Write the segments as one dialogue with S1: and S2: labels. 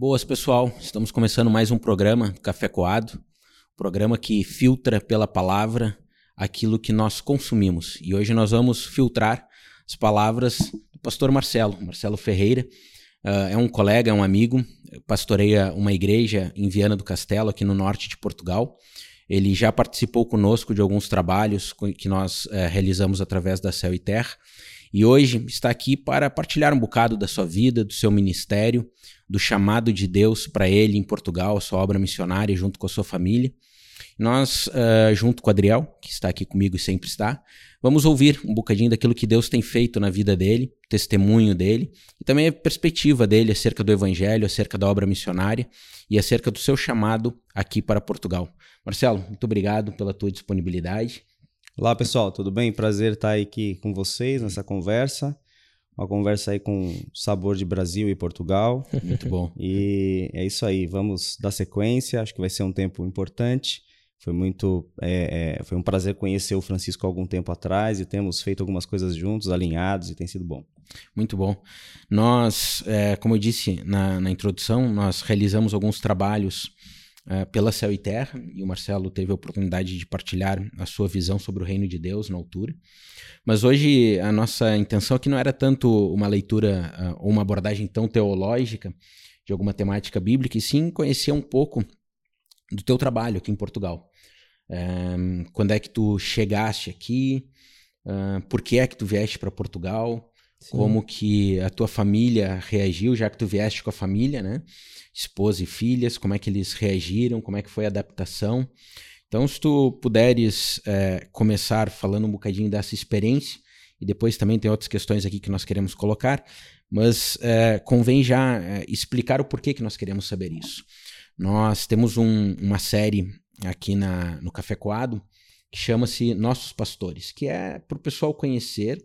S1: Boas, pessoal. Estamos começando mais um programa Café Coado, programa que filtra pela palavra aquilo que nós consumimos. E hoje nós vamos filtrar as palavras do pastor Marcelo, Marcelo Ferreira. Uh, é um colega, é um amigo, pastoreia uma igreja em Viana do Castelo, aqui no norte de Portugal. Ele já participou conosco de alguns trabalhos que nós uh, realizamos através da Céu e Terra. E hoje está aqui para partilhar um bocado da sua vida, do seu ministério, do chamado de Deus para ele em Portugal, sua obra missionária, junto com a sua família. Nós, uh, junto com o Adriel, que está aqui comigo e sempre está, vamos ouvir um bocadinho daquilo que Deus tem feito na vida dele, testemunho dele, e também a perspectiva dele acerca do Evangelho, acerca da obra missionária e acerca do seu chamado aqui para Portugal. Marcelo, muito obrigado pela tua disponibilidade.
S2: Olá, pessoal, tudo bem? Prazer estar aqui com vocês nessa conversa. Uma conversa aí com sabor de Brasil e Portugal.
S1: Muito bom.
S2: E é isso aí, vamos dar sequência. Acho que vai ser um tempo importante. Foi muito, é, é, foi um prazer conhecer o Francisco há algum tempo atrás e temos feito algumas coisas juntos, alinhados e tem sido bom.
S1: Muito bom. Nós, é, como eu disse na, na, introdução, nós realizamos alguns trabalhos é, pela Céu e Terra e o Marcelo teve a oportunidade de partilhar a sua visão sobre o reino de Deus na altura. Mas hoje a nossa intenção aqui não era tanto uma leitura é, ou uma abordagem tão teológica de alguma temática bíblica, e sim conhecer um pouco do teu trabalho aqui em Portugal. Um, quando é que tu chegaste aqui? Uh, por que é que tu vieste para Portugal? Sim. Como que a tua família reagiu, já que tu vieste com a família, né? Esposa e filhas, como é que eles reagiram, como é que foi a adaptação. Então, se tu puderes é, começar falando um bocadinho dessa experiência, e depois também tem outras questões aqui que nós queremos colocar, mas é, convém já é, explicar o porquê que nós queremos saber isso. Nós temos um, uma série aqui na, no Café Coado, que chama-se Nossos Pastores, que é para o pessoal conhecer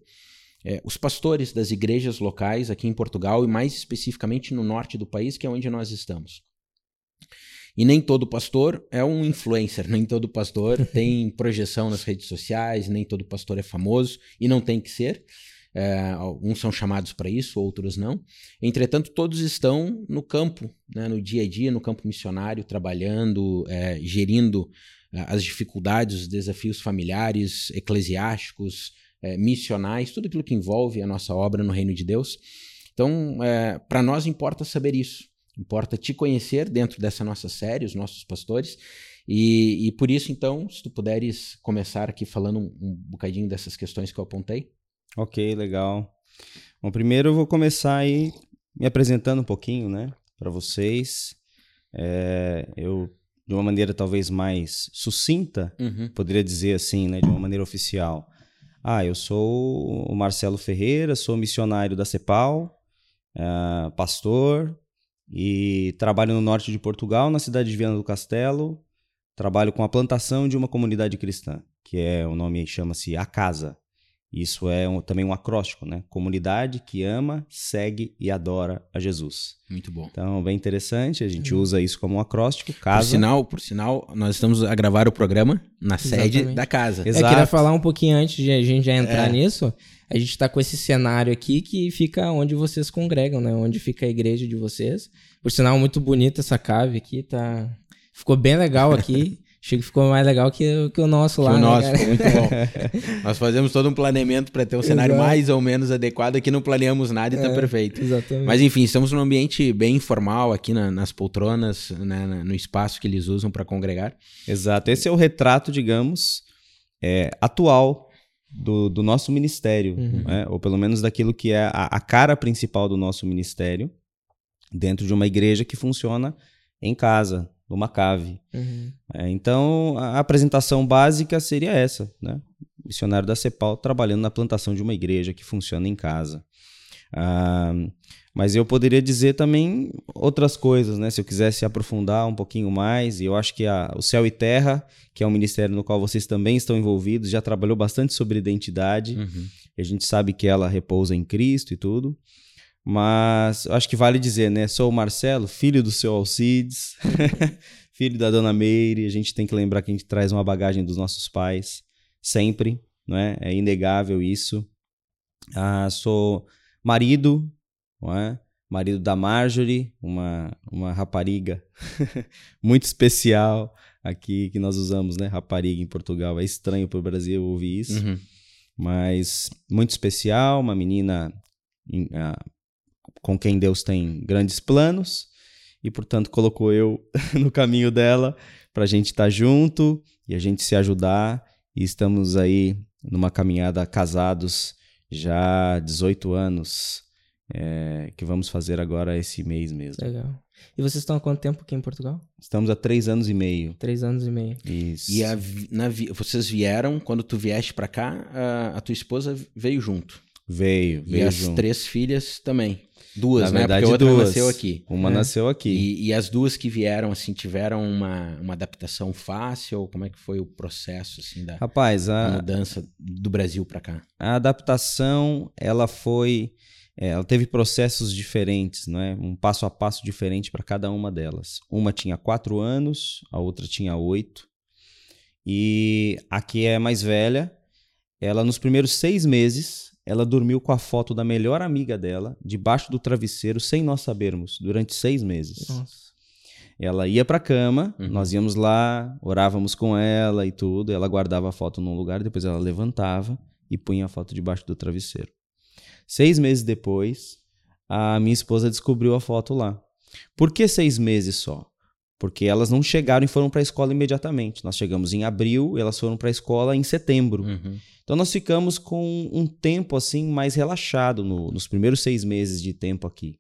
S1: é, os pastores das igrejas locais aqui em Portugal e mais especificamente no norte do país, que é onde nós estamos. E nem todo pastor é um influencer, nem todo pastor tem projeção nas redes sociais, nem todo pastor é famoso e não tem que ser. É, alguns são chamados para isso, outros não. Entretanto, todos estão no campo, né, no dia a dia, no campo missionário, trabalhando, é, gerindo é, as dificuldades, os desafios familiares, eclesiásticos, é, missionais, tudo aquilo que envolve a nossa obra no reino de Deus. Então, é, para nós importa saber isso, importa te conhecer dentro dessa nossa série, os nossos pastores. E, e por isso, então, se tu puderes começar aqui falando um, um bocadinho dessas questões que eu apontei.
S2: Ok, legal. Bom, primeiro eu vou começar aí me apresentando um pouquinho, né, para vocês. É, eu, de uma maneira talvez mais sucinta, uhum. poderia dizer assim, né, de uma maneira oficial. Ah, eu sou o Marcelo Ferreira, sou missionário da CEPAL, é, pastor e trabalho no norte de Portugal, na cidade de Viana do Castelo. Trabalho com a plantação de uma comunidade cristã, que é o nome chama-se A Casa. Isso é um, também um acróstico, né? Comunidade que ama, segue e adora a Jesus.
S1: Muito bom.
S2: Então, bem interessante, a gente usa isso como um acróstico. Casa.
S1: Por sinal, por sinal, nós estamos a gravar o programa na Exatamente. sede da casa.
S3: Exato. Eu queria falar um pouquinho antes de a gente já entrar é. nisso. A gente está com esse cenário aqui que fica onde vocês congregam, né? Onde fica a igreja de vocês. Por sinal, muito bonita essa cave aqui, tá? Ficou bem legal aqui. Achei que ficou mais legal que, que o nosso lá. Que o
S1: né, nosso, ficou muito bom. Nós fazemos todo um planeamento para ter um cenário Exato. mais ou menos adequado. Aqui não planeamos nada e está é, perfeito.
S3: Exatamente.
S1: Mas enfim, estamos num ambiente bem informal aqui na, nas poltronas, né, no espaço que eles usam para congregar.
S2: Exato. Esse é o retrato, digamos, é, atual do, do nosso ministério, uhum. né? ou pelo menos daquilo que é a, a cara principal do nosso ministério, dentro de uma igreja que funciona em casa, numa cave. Uhum. É, então, a apresentação básica seria essa, né? Missionário da CEPAL trabalhando na plantação de uma igreja que funciona em casa. Ah, mas eu poderia dizer também outras coisas, né? Se eu quisesse aprofundar um pouquinho mais, e eu acho que a, o Céu e Terra, que é um ministério no qual vocês também estão envolvidos, já trabalhou bastante sobre identidade. Uhum. a gente sabe que ela repousa em Cristo e tudo. Mas acho que vale dizer, né? Sou o Marcelo, filho do seu Alcides, filho da dona Meire. A gente tem que lembrar que a gente traz uma bagagem dos nossos pais, sempre, não é? É inegável isso. Ah, sou marido, não é? marido da Marjorie, uma, uma rapariga muito especial aqui que nós usamos, né? Rapariga em Portugal. É estranho para o Brasil ouvir isso,
S1: Uhum.
S2: mas muito especial, uma menina ah, com quem Deus tem grandes planos e, portanto, colocou eu no caminho dela para a gente estar junto e a gente se ajudar. E estamos aí numa caminhada casados já há 18 anos, é, que vamos fazer agora esse mês mesmo.
S3: Legal. E vocês estão há quanto tempo aqui em Portugal?
S2: Estamos há três anos e meio.
S3: Três anos e meio.
S2: Isso.
S1: E a na vocês vieram, quando tu vieste pra cá, a, a tua esposa veio junto.
S2: Veio,
S1: E
S2: veio
S1: as
S2: junto.
S1: três filhas também. Duas,
S2: Na
S1: né?
S2: verdade,
S1: Porque a outra
S2: duas.
S1: nasceu aqui.
S2: Uma
S3: É.
S2: nasceu aqui.
S1: E, e as duas que vieram, assim, tiveram uma, uma adaptação fácil? Ou como é que foi o processo, assim, da,
S2: Rapaz, a,
S1: mudança do Brasil pra cá?
S2: a adaptação, ela foi. é, ela teve processos diferentes, não é? Um passo a passo diferente para cada uma delas. Uma tinha quatro anos, a outra tinha oito. E a que é mais velha, ela nos primeiros seis meses, ela dormiu com a foto da melhor amiga dela, debaixo do travesseiro, sem nós sabermos, durante seis meses.
S3: Nossa.
S2: Ela ia pra cama,
S1: Uhum.
S2: nós íamos lá, orávamos com ela e tudo. Ela guardava a foto num lugar, depois ela levantava e punha a foto debaixo do travesseiro. Seis meses depois, a minha esposa descobriu a foto lá. Por que seis meses só? Porque elas não chegaram e foram para a escola imediatamente. Nós chegamos em abril, elas foram para a escola em setembro.
S1: Uhum.
S2: Então nós ficamos com um tempo assim mais relaxado no- nos primeiros seis meses de tempo aqui.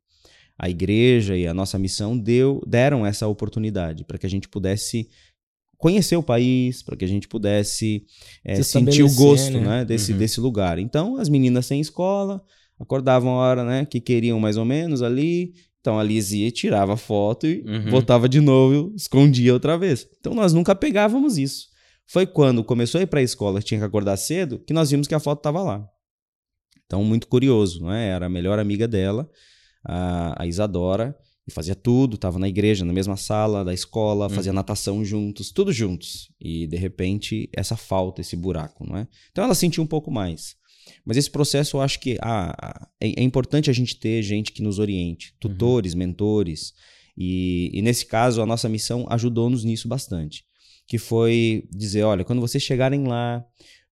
S2: A igreja e a nossa missão deu, deram essa oportunidade para que a gente pudesse conhecer o país, para que a gente pudesse
S3: Se
S2: sentir o gosto
S3: né?
S2: né, desse,
S1: Uhum.
S2: desse lugar. Então as meninas sem escola acordavam a hora né, que queriam mais ou menos ali. Então a Liz ia, tirava a foto e
S1: Uhum.
S2: voltava de novo, escondia outra vez. Então nós nunca pegávamos isso. Foi quando começou a ir para a escola, tinha que acordar cedo, que nós vimos que a foto estava lá. Então, muito curioso, não é? Era a melhor amiga dela, a, a Isadora, e fazia tudo, estava na igreja, na mesma sala da escola, fazia natação juntos, tudo juntos. E, de repente, essa falta, esse buraco, não é? Então, ela sentiu um pouco mais. Mas esse processo, eu acho que ah, ah, é, é importante a gente ter gente que nos oriente, tutores, mentores. E, e nesse caso, a nossa missão ajudou-nos nisso bastante. Que foi dizer: olha, quando vocês chegarem lá,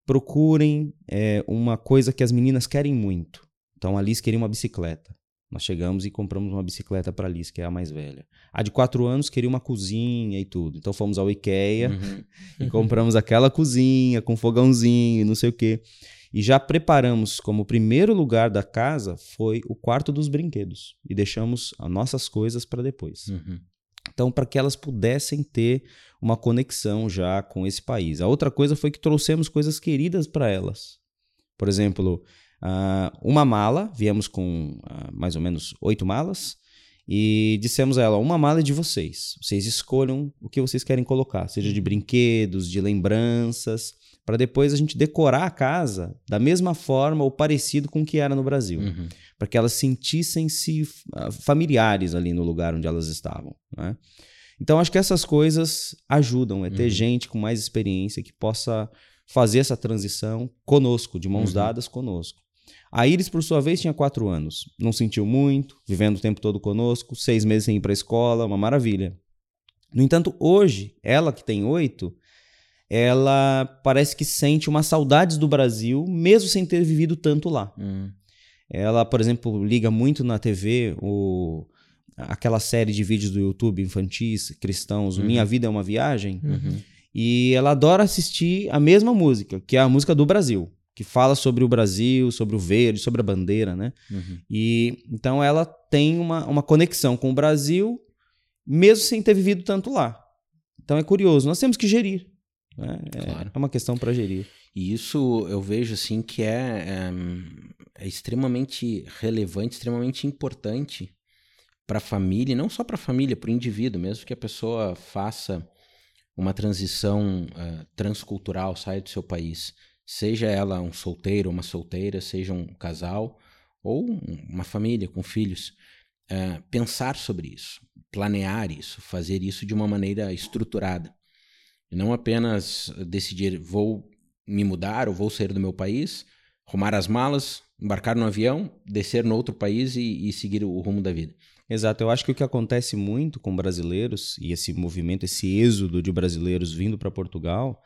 S2: procurem é, uma coisa que as meninas querem muito. Então a Liz queria uma bicicleta. Nós chegamos e compramos uma bicicleta para a Liz, que é a mais velha. A de quatro anos queria uma cozinha e tudo. Então fomos ao IKEA
S1: Uhum.
S2: e compramos aquela cozinha com fogãozinho e não sei o quê. E já preparamos como primeiro lugar da casa foi o quarto dos brinquedos. E deixamos as nossas coisas para depois.
S1: Uhum.
S2: Então, para que elas pudessem ter uma conexão já com esse país. A outra coisa foi que trouxemos coisas queridas para elas. Por exemplo, ah, uma mala, viemos com ah, mais ou menos oito malas, e dissemos a ela: uma mala é de vocês. Vocês escolham o que vocês querem colocar, seja de brinquedos, de lembranças, para depois a gente decorar a casa da mesma forma ou parecido com o que era no Brasil
S1: Uhum.
S2: para que elas sentissem-se ah, familiares ali no lugar onde elas estavam. né? Então, acho que essas coisas ajudam, é ter
S1: Uhum.
S2: gente com mais experiência que possa fazer essa transição conosco, de mãos
S1: Uhum.
S2: dadas conosco. A Iris, por sua vez, tinha quatro anos. Não sentiu muito, vivendo o tempo todo conosco, seis meses sem ir para a escola, uma maravilha. No entanto, hoje, ela que tem oito, ela parece que sente uma saudades do Brasil, mesmo sem ter vivido tanto lá.
S1: Uhum.
S2: Ela, por exemplo, liga muito na TV o, aquela série de vídeos do YouTube infantis, cristãos,
S1: Uhum.
S2: Minha Vida é uma Viagem.
S1: Uhum.
S2: E ela adora assistir a mesma música, que é a música do Brasil, que fala sobre o Brasil, sobre o verde, sobre a bandeira, né?
S1: Uhum.
S2: E então ela tem uma, uma conexão com o Brasil, mesmo sem ter vivido tanto lá. Então é curioso, nós temos que gerir. Né? É,
S1: Claro.
S2: é uma questão para gerir.
S1: E isso eu vejo assim que é, é, é extremamente relevante, extremamente importante para a família, não só para a família, para o indivíduo, mesmo que a pessoa faça uma transição eh, transcultural, saia do seu país, seja ela um solteiro, uma solteira, seja um casal ou um- uma família com filhos, eh, pensar sobre isso, planear isso, fazer isso de uma maneira estruturada. E não apenas decidir vou me mudar ou vou sair do meu país, arrumar as malas, embarcar no avião, descer no outro país e, e seguir o rumo da vida.
S2: Exato, eu acho que o que acontece muito com brasileiros e esse movimento, esse êxodo de brasileiros vindo para Portugal,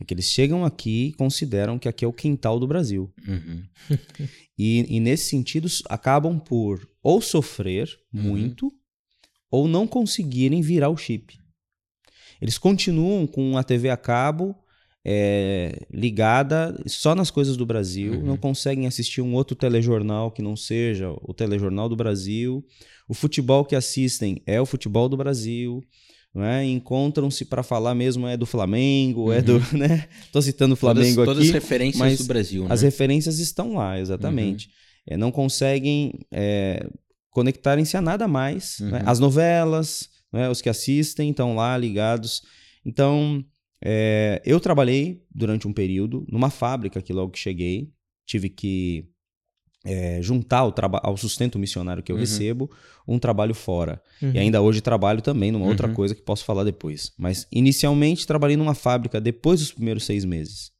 S2: é que eles chegam aqui e consideram que aqui é o quintal do Brasil.
S1: Uhum.
S2: e, e, nesse sentido, acabam por ou sofrer uhum. muito ou não conseguirem virar o chip. Eles continuam com a TV a cabo é, ligada só nas coisas do Brasil, uhum. não conseguem assistir um outro telejornal que não seja o telejornal do Brasil. O futebol que assistem é o futebol do Brasil. Né? Encontram-se para falar mesmo é do Flamengo, uhum. é do, uhum. né? Tô citando o Flamengo
S1: todas,
S2: aqui.
S1: Todas as referências mas do Brasil, né?
S2: As referências estão lá, exatamente. Uhum. É, não conseguem é, conectarem-se a nada mais. Né? Uhum. Né? As novelas, né? os que assistem estão lá ligados. Então, é, eu trabalhei durante um período numa fábrica que logo que cheguei, tive que é, juntar ao, ao, sustento missionário que eu uhum. recebo um trabalho fora. Uhum. E ainda hoje trabalho também numa outra uhum. coisa que posso falar depois. Mas inicialmente trabalhei numa fábrica depois dos primeiros seis meses.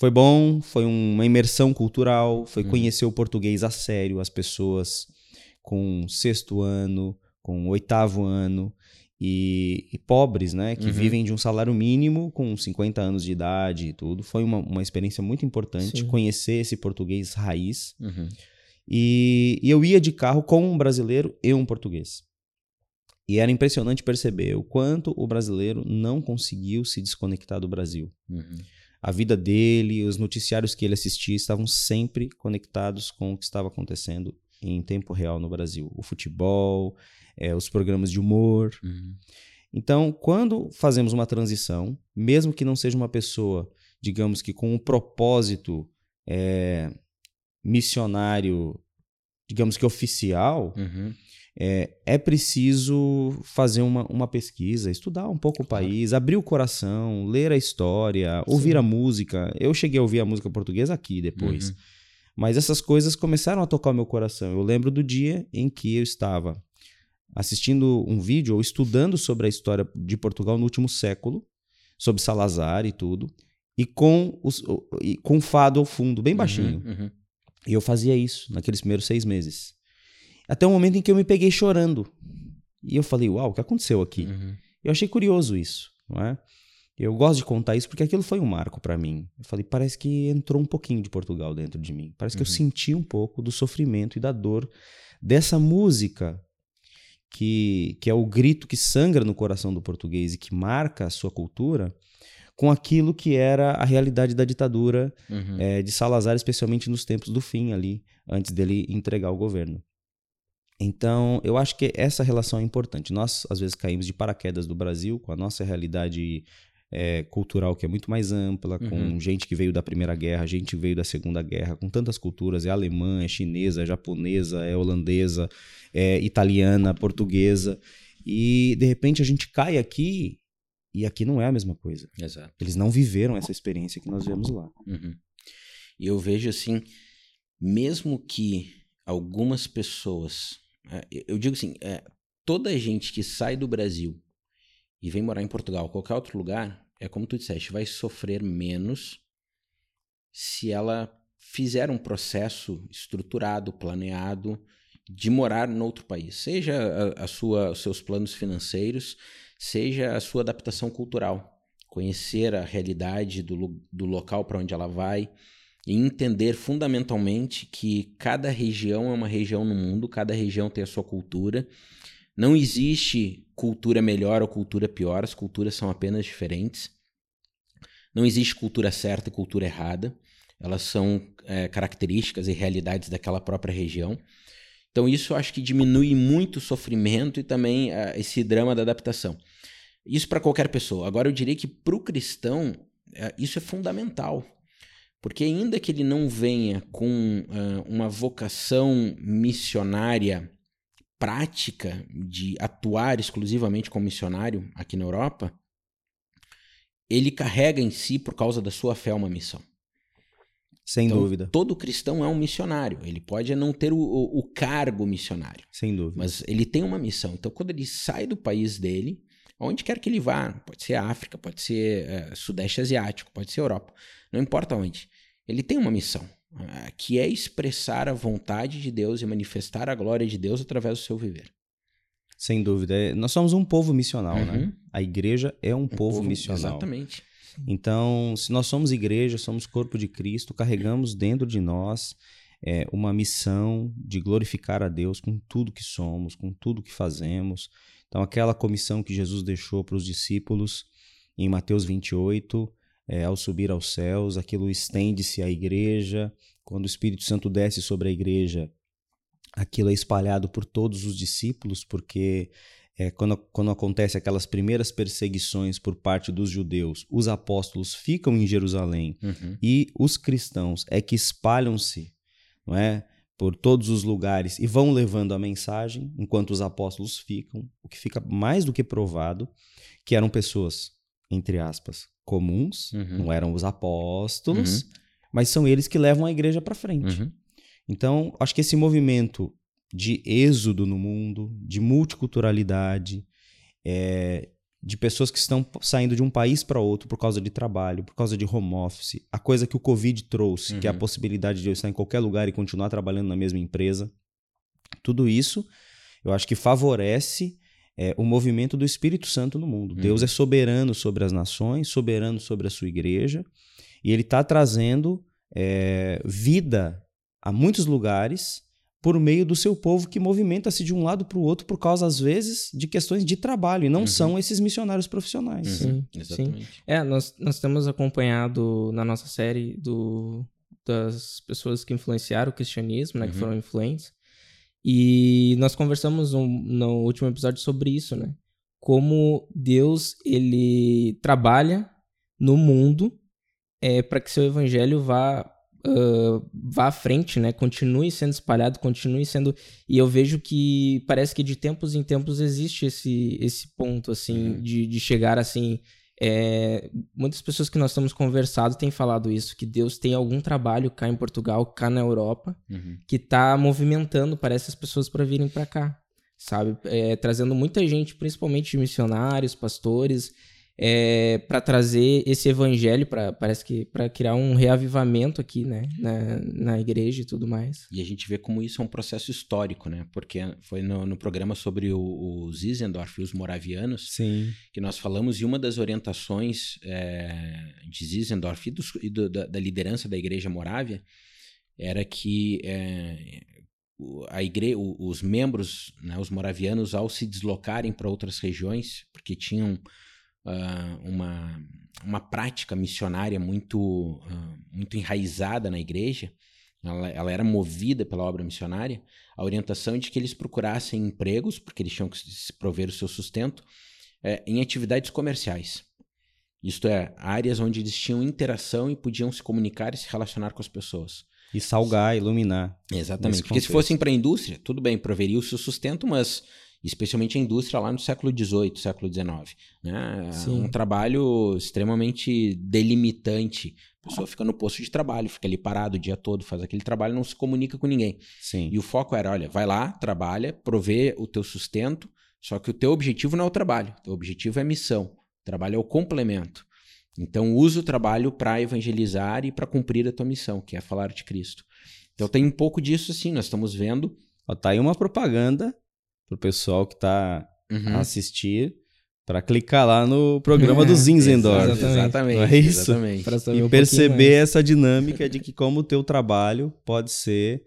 S2: Foi bom, foi uma imersão cultural, foi uhum. conhecer o português a sério, as pessoas com sexto ano, com oitavo ano e, e pobres, né, que uhum. vivem de um salário mínimo com 50 anos de idade e tudo. Foi uma, uma experiência muito importante Sim. conhecer esse português raiz.
S1: Uhum.
S2: E, e eu ia de carro com um brasileiro e um português. E era impressionante perceber o quanto o brasileiro não conseguiu se desconectar do Brasil.
S1: Uhum.
S2: A vida dele, os noticiários que ele assistia estavam sempre conectados com o que estava acontecendo em tempo real no Brasil. O futebol, é, os programas de humor.
S1: Uhum.
S2: Então, quando fazemos uma transição, mesmo que não seja uma pessoa, digamos que com um propósito é, missionário, digamos que oficial,
S1: uhum.
S2: é, é preciso fazer uma, uma pesquisa, estudar um pouco o país, abrir o coração, ler a história, ouvir Sim. a música. Eu cheguei a ouvir a música portuguesa aqui depois. Uhum. Mas essas coisas começaram a tocar o meu coração. Eu lembro do dia em que eu estava assistindo um vídeo ou estudando sobre a história de Portugal no último século, sobre Salazar e tudo, e com, os, e com fado ao fundo, bem uhum, baixinho.
S1: Uhum, uhum.
S2: E eu fazia isso naqueles primeiros seis meses. Até o momento em que eu me peguei chorando. E eu falei, uau, o que aconteceu aqui?
S1: Uhum.
S2: Eu achei curioso isso, não é? Eu gosto de contar isso porque aquilo foi um marco para mim. Eu falei, parece que entrou um pouquinho de Portugal dentro de mim. Parece que eu uhum. senti um pouco do sofrimento e da dor dessa música que, que é o grito que sangra no coração do português e que marca a sua cultura, com aquilo que era a realidade da ditadura
S1: uhum.
S2: é, de Salazar, especialmente nos tempos do fim ali, antes dele entregar o governo. Então, eu acho que essa relação é importante. Nós, às vezes, caímos de paraquedas do Brasil, com a nossa realidade é, cultural que é muito mais ampla, com uhum. gente que veio da Primeira Guerra, gente que veio da Segunda Guerra, com tantas culturas, é alemã, é chinesa, é japonesa, é holandesa, é italiana, portuguesa, e de repente a gente cai aqui e aqui não é a mesma coisa.
S1: Exato.
S2: Eles não viveram essa experiência que nós vemos lá.
S1: Uhum. E eu vejo assim, mesmo que algumas pessoas, é, eu digo assim, é, toda gente que sai do Brasil e vem morar em Portugal, qualquer outro lugar, é como tu disseste, vai sofrer menos se ela fizer um processo estruturado, planeado de morar outro país, seja a, a sua, os seus planos financeiros, seja a sua adaptação cultural, conhecer a realidade do, do local para onde ela vai e entender fundamentalmente que cada região é uma região no mundo, cada região tem a sua cultura. Não existe cultura melhor ou cultura pior, as culturas são apenas diferentes. Não existe cultura certa e cultura errada. Elas são é, características e realidades daquela própria região. Então, isso eu acho que diminui muito o sofrimento e também uh, esse drama da adaptação. Isso para qualquer pessoa. Agora, eu diria que para o cristão, uh, isso é fundamental. Porque, ainda que ele não venha com uh, uma vocação missionária prática de atuar exclusivamente como missionário aqui na Europa, ele carrega em si, por causa da sua fé, uma missão.
S2: Sem então, dúvida.
S1: Todo cristão é um missionário. Ele pode não ter o, o, o, cargo missionário.
S2: Sem dúvida.
S1: Mas ele tem uma missão. Então, quando ele sai do país dele, aonde quer que ele vá, pode ser África, pode ser é, Sudeste Asiático, pode ser Europa, não importa onde, ele tem uma missão. uh, que é expressar a vontade de Deus e manifestar a glória de Deus através do seu viver.
S2: Sem dúvida. É, nós somos um povo missional, né? uhum. né? A igreja é um, um povo, povo missional.
S1: Exatamente.
S2: Então, se nós somos igreja, somos corpo de Cristo, carregamos dentro de nós é, uma missão de glorificar a Deus com tudo que somos, com tudo que fazemos. Então, aquela comissão que Jesus deixou para os discípulos em Mateus 28, é, ao subir aos céus, aquilo estende-se à igreja. Quando o Espírito Santo desce sobre a igreja, aquilo é espalhado por todos os discípulos, porque é, quando, quando acontece aquelas primeiras perseguições por parte dos judeus, os apóstolos ficam em Jerusalém uhum. e os cristãos é que espalham-se, não é? Por todos os lugares e vão levando a mensagem, enquanto os apóstolos ficam, o que fica mais do que provado que eram pessoas, entre aspas, comuns, uhum. não eram os apóstolos, uhum. mas são eles que levam a igreja para frente. Uhum. Então, acho que esse movimento de êxodo no mundo, de multiculturalidade, é, de pessoas que estão saindo de um país para outro por causa de trabalho, por causa de home office, a coisa que o Covid trouxe, uhum. que é a uhum. possibilidade de eu estar em qualquer lugar e continuar trabalhando na mesma empresa. Tudo isso eu acho que favorece é, o movimento do Espírito Santo no mundo. Uhum. Deus é soberano sobre as nações, soberano sobre a sua igreja, e ele está trazendo é, vida a muitos lugares por meio do seu povo que movimenta-se de um lado para o outro por causa, às vezes, de questões de trabalho, e não uhum. são esses missionários profissionais.
S3: Sim, exatamente. Sim. É, nós, nós temos acompanhado na nossa série do, das pessoas que influenciaram o cristianismo, né, uhum. que foram influentes, e nós conversamos um, no último episódio sobre isso, né? Como Deus ele trabalha no mundo é, para que seu evangelho vá uh, vá à frente, né? Continue sendo espalhado, continue sendo. E eu vejo que parece que de tempos em tempos existe esse, esse ponto, assim, uhum. de, de chegar assim. É, muitas pessoas que nós estamos conversado têm falado isso, que Deus tem algum trabalho cá em Portugal, cá na Europa, uhum. que está movimentando, parece, as pessoas para virem para cá, sabe? É, trazendo muita gente, principalmente missionários, pastores, é, para trazer esse evangelho, para parece que para criar um reavivamento aqui, né, na, na igreja e tudo mais.
S1: E a gente vê como isso é um processo histórico, né? Porque foi no, no programa sobre o, o Zizendorf e os moravianos
S2: Sim.
S1: que nós falamos e uma das orientações é, de Zizendorf e, dos, e do, da, da, liderança da igreja morávia era que é, a os membros, né, os moravianos, ao se deslocarem para outras regiões, porque tinham uh, uma, uma prática missionária muito, uh, muito enraizada na igreja, ela, ela, era movida pela obra missionária, a orientação de que eles procurassem empregos, porque eles tinham que se prover o seu sustento, é, em atividades comerciais. Isto é, áreas onde eles tinham interação e podiam se comunicar e se relacionar com as pessoas.
S2: E salgar, iluminar.
S1: Exatamente. Porque contexto. se fossem para a indústria, tudo bem, proveria o seu sustento, mas especialmente a indústria lá no século XVIII, século XIX. Né? Um trabalho extremamente delimitante. A pessoa fica no posto de trabalho, fica ali parado o dia todo, faz aquele trabalho, não se comunica com ninguém.
S2: Sim.
S1: E o foco era, olha, vai lá, trabalha, provê o teu sustento, só que o teu objetivo não é o trabalho, o teu objetivo é a missão. O trabalho é o complemento. Então usa o trabalho para evangelizar e para cumprir a tua missão, que é falar de Cristo. Então tem um pouco disso assim, nós estamos vendo.
S2: Ó, tá aí uma propaganda pro pessoal que tá uhum. a assistir para clicar lá no programa é, do Zinzendorf.
S1: Exatamente.
S2: Não é isso? Exatamente. E um perceber essa dinâmica de que como o teu trabalho pode ser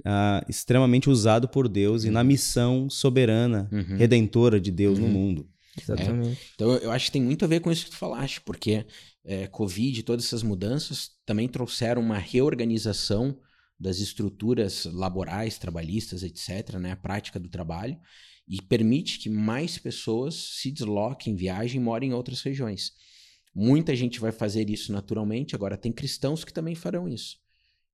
S2: uh, extremamente usado por Deus uhum. e na missão soberana, uhum. redentora de Deus no uhum. mundo.
S1: Exatamente. É. Então eu acho que tem muito a ver com isso que tu falaste, porque é, Covid e todas essas mudanças também trouxeram uma reorganização das estruturas laborais, trabalhistas, etc., né, a prática do trabalho, e permite que mais pessoas se desloquem, viajem e morem em outras regiões. Muita gente vai fazer isso naturalmente, agora tem cristãos que também farão isso.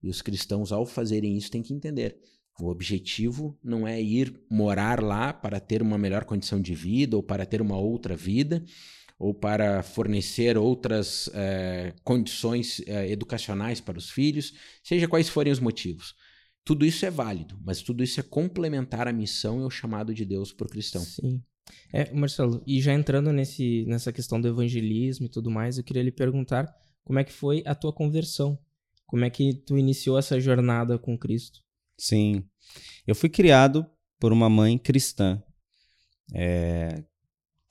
S1: E os cristãos, ao fazerem isso, têm que entender. O objetivo não é ir morar lá para ter uma melhor condição de vida ou para ter uma outra vida, ou para fornecer outras é, condições é, educacionais para os filhos, seja quais forem os motivos. Tudo isso é válido, mas tudo isso é complementar a missão e o chamado de Deus para o cristão.
S3: Sim. É, Marcelo, e já entrando nesse, nessa questão do evangelismo e tudo mais, eu queria lhe perguntar como é que foi a tua conversão. Como é que tu iniciou essa jornada com Cristo?
S2: Sim. Eu fui criado por uma mãe cristã. É,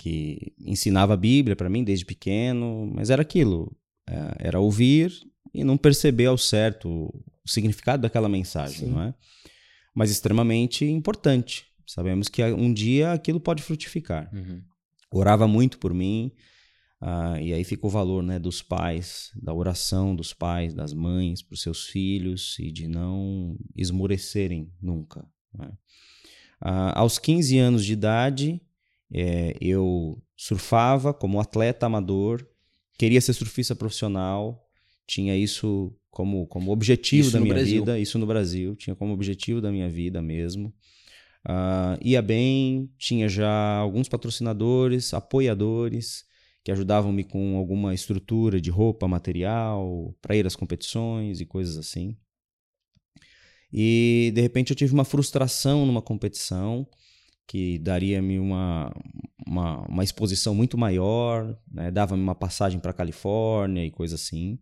S2: que ensinava a Bíblia para mim desde pequeno, mas era aquilo, é, era ouvir e não perceber ao certo o significado daquela mensagem, Sim. não é? Mas extremamente importante. Sabemos que um dia aquilo pode frutificar. Uhum. Orava muito por mim, uh, e aí fica o valor né, dos pais, da oração dos pais, das mães, para os seus filhos e de não esmorecerem nunca. Uh, aos 15 anos de idade, é, eu surfava como atleta amador, queria ser surfista profissional, tinha isso como, como objetivo isso da minha Brasil. vida, isso no Brasil, tinha como objetivo da minha vida mesmo. Uh, ia bem, tinha já alguns patrocinadores, apoiadores que ajudavam-me com alguma estrutura de roupa, material, para ir às competições e coisas assim. E de repente eu tive uma frustração numa competição que daria-me uma, uma, uma, exposição muito maior, né? dava-me uma passagem para Califórnia e coisa assim.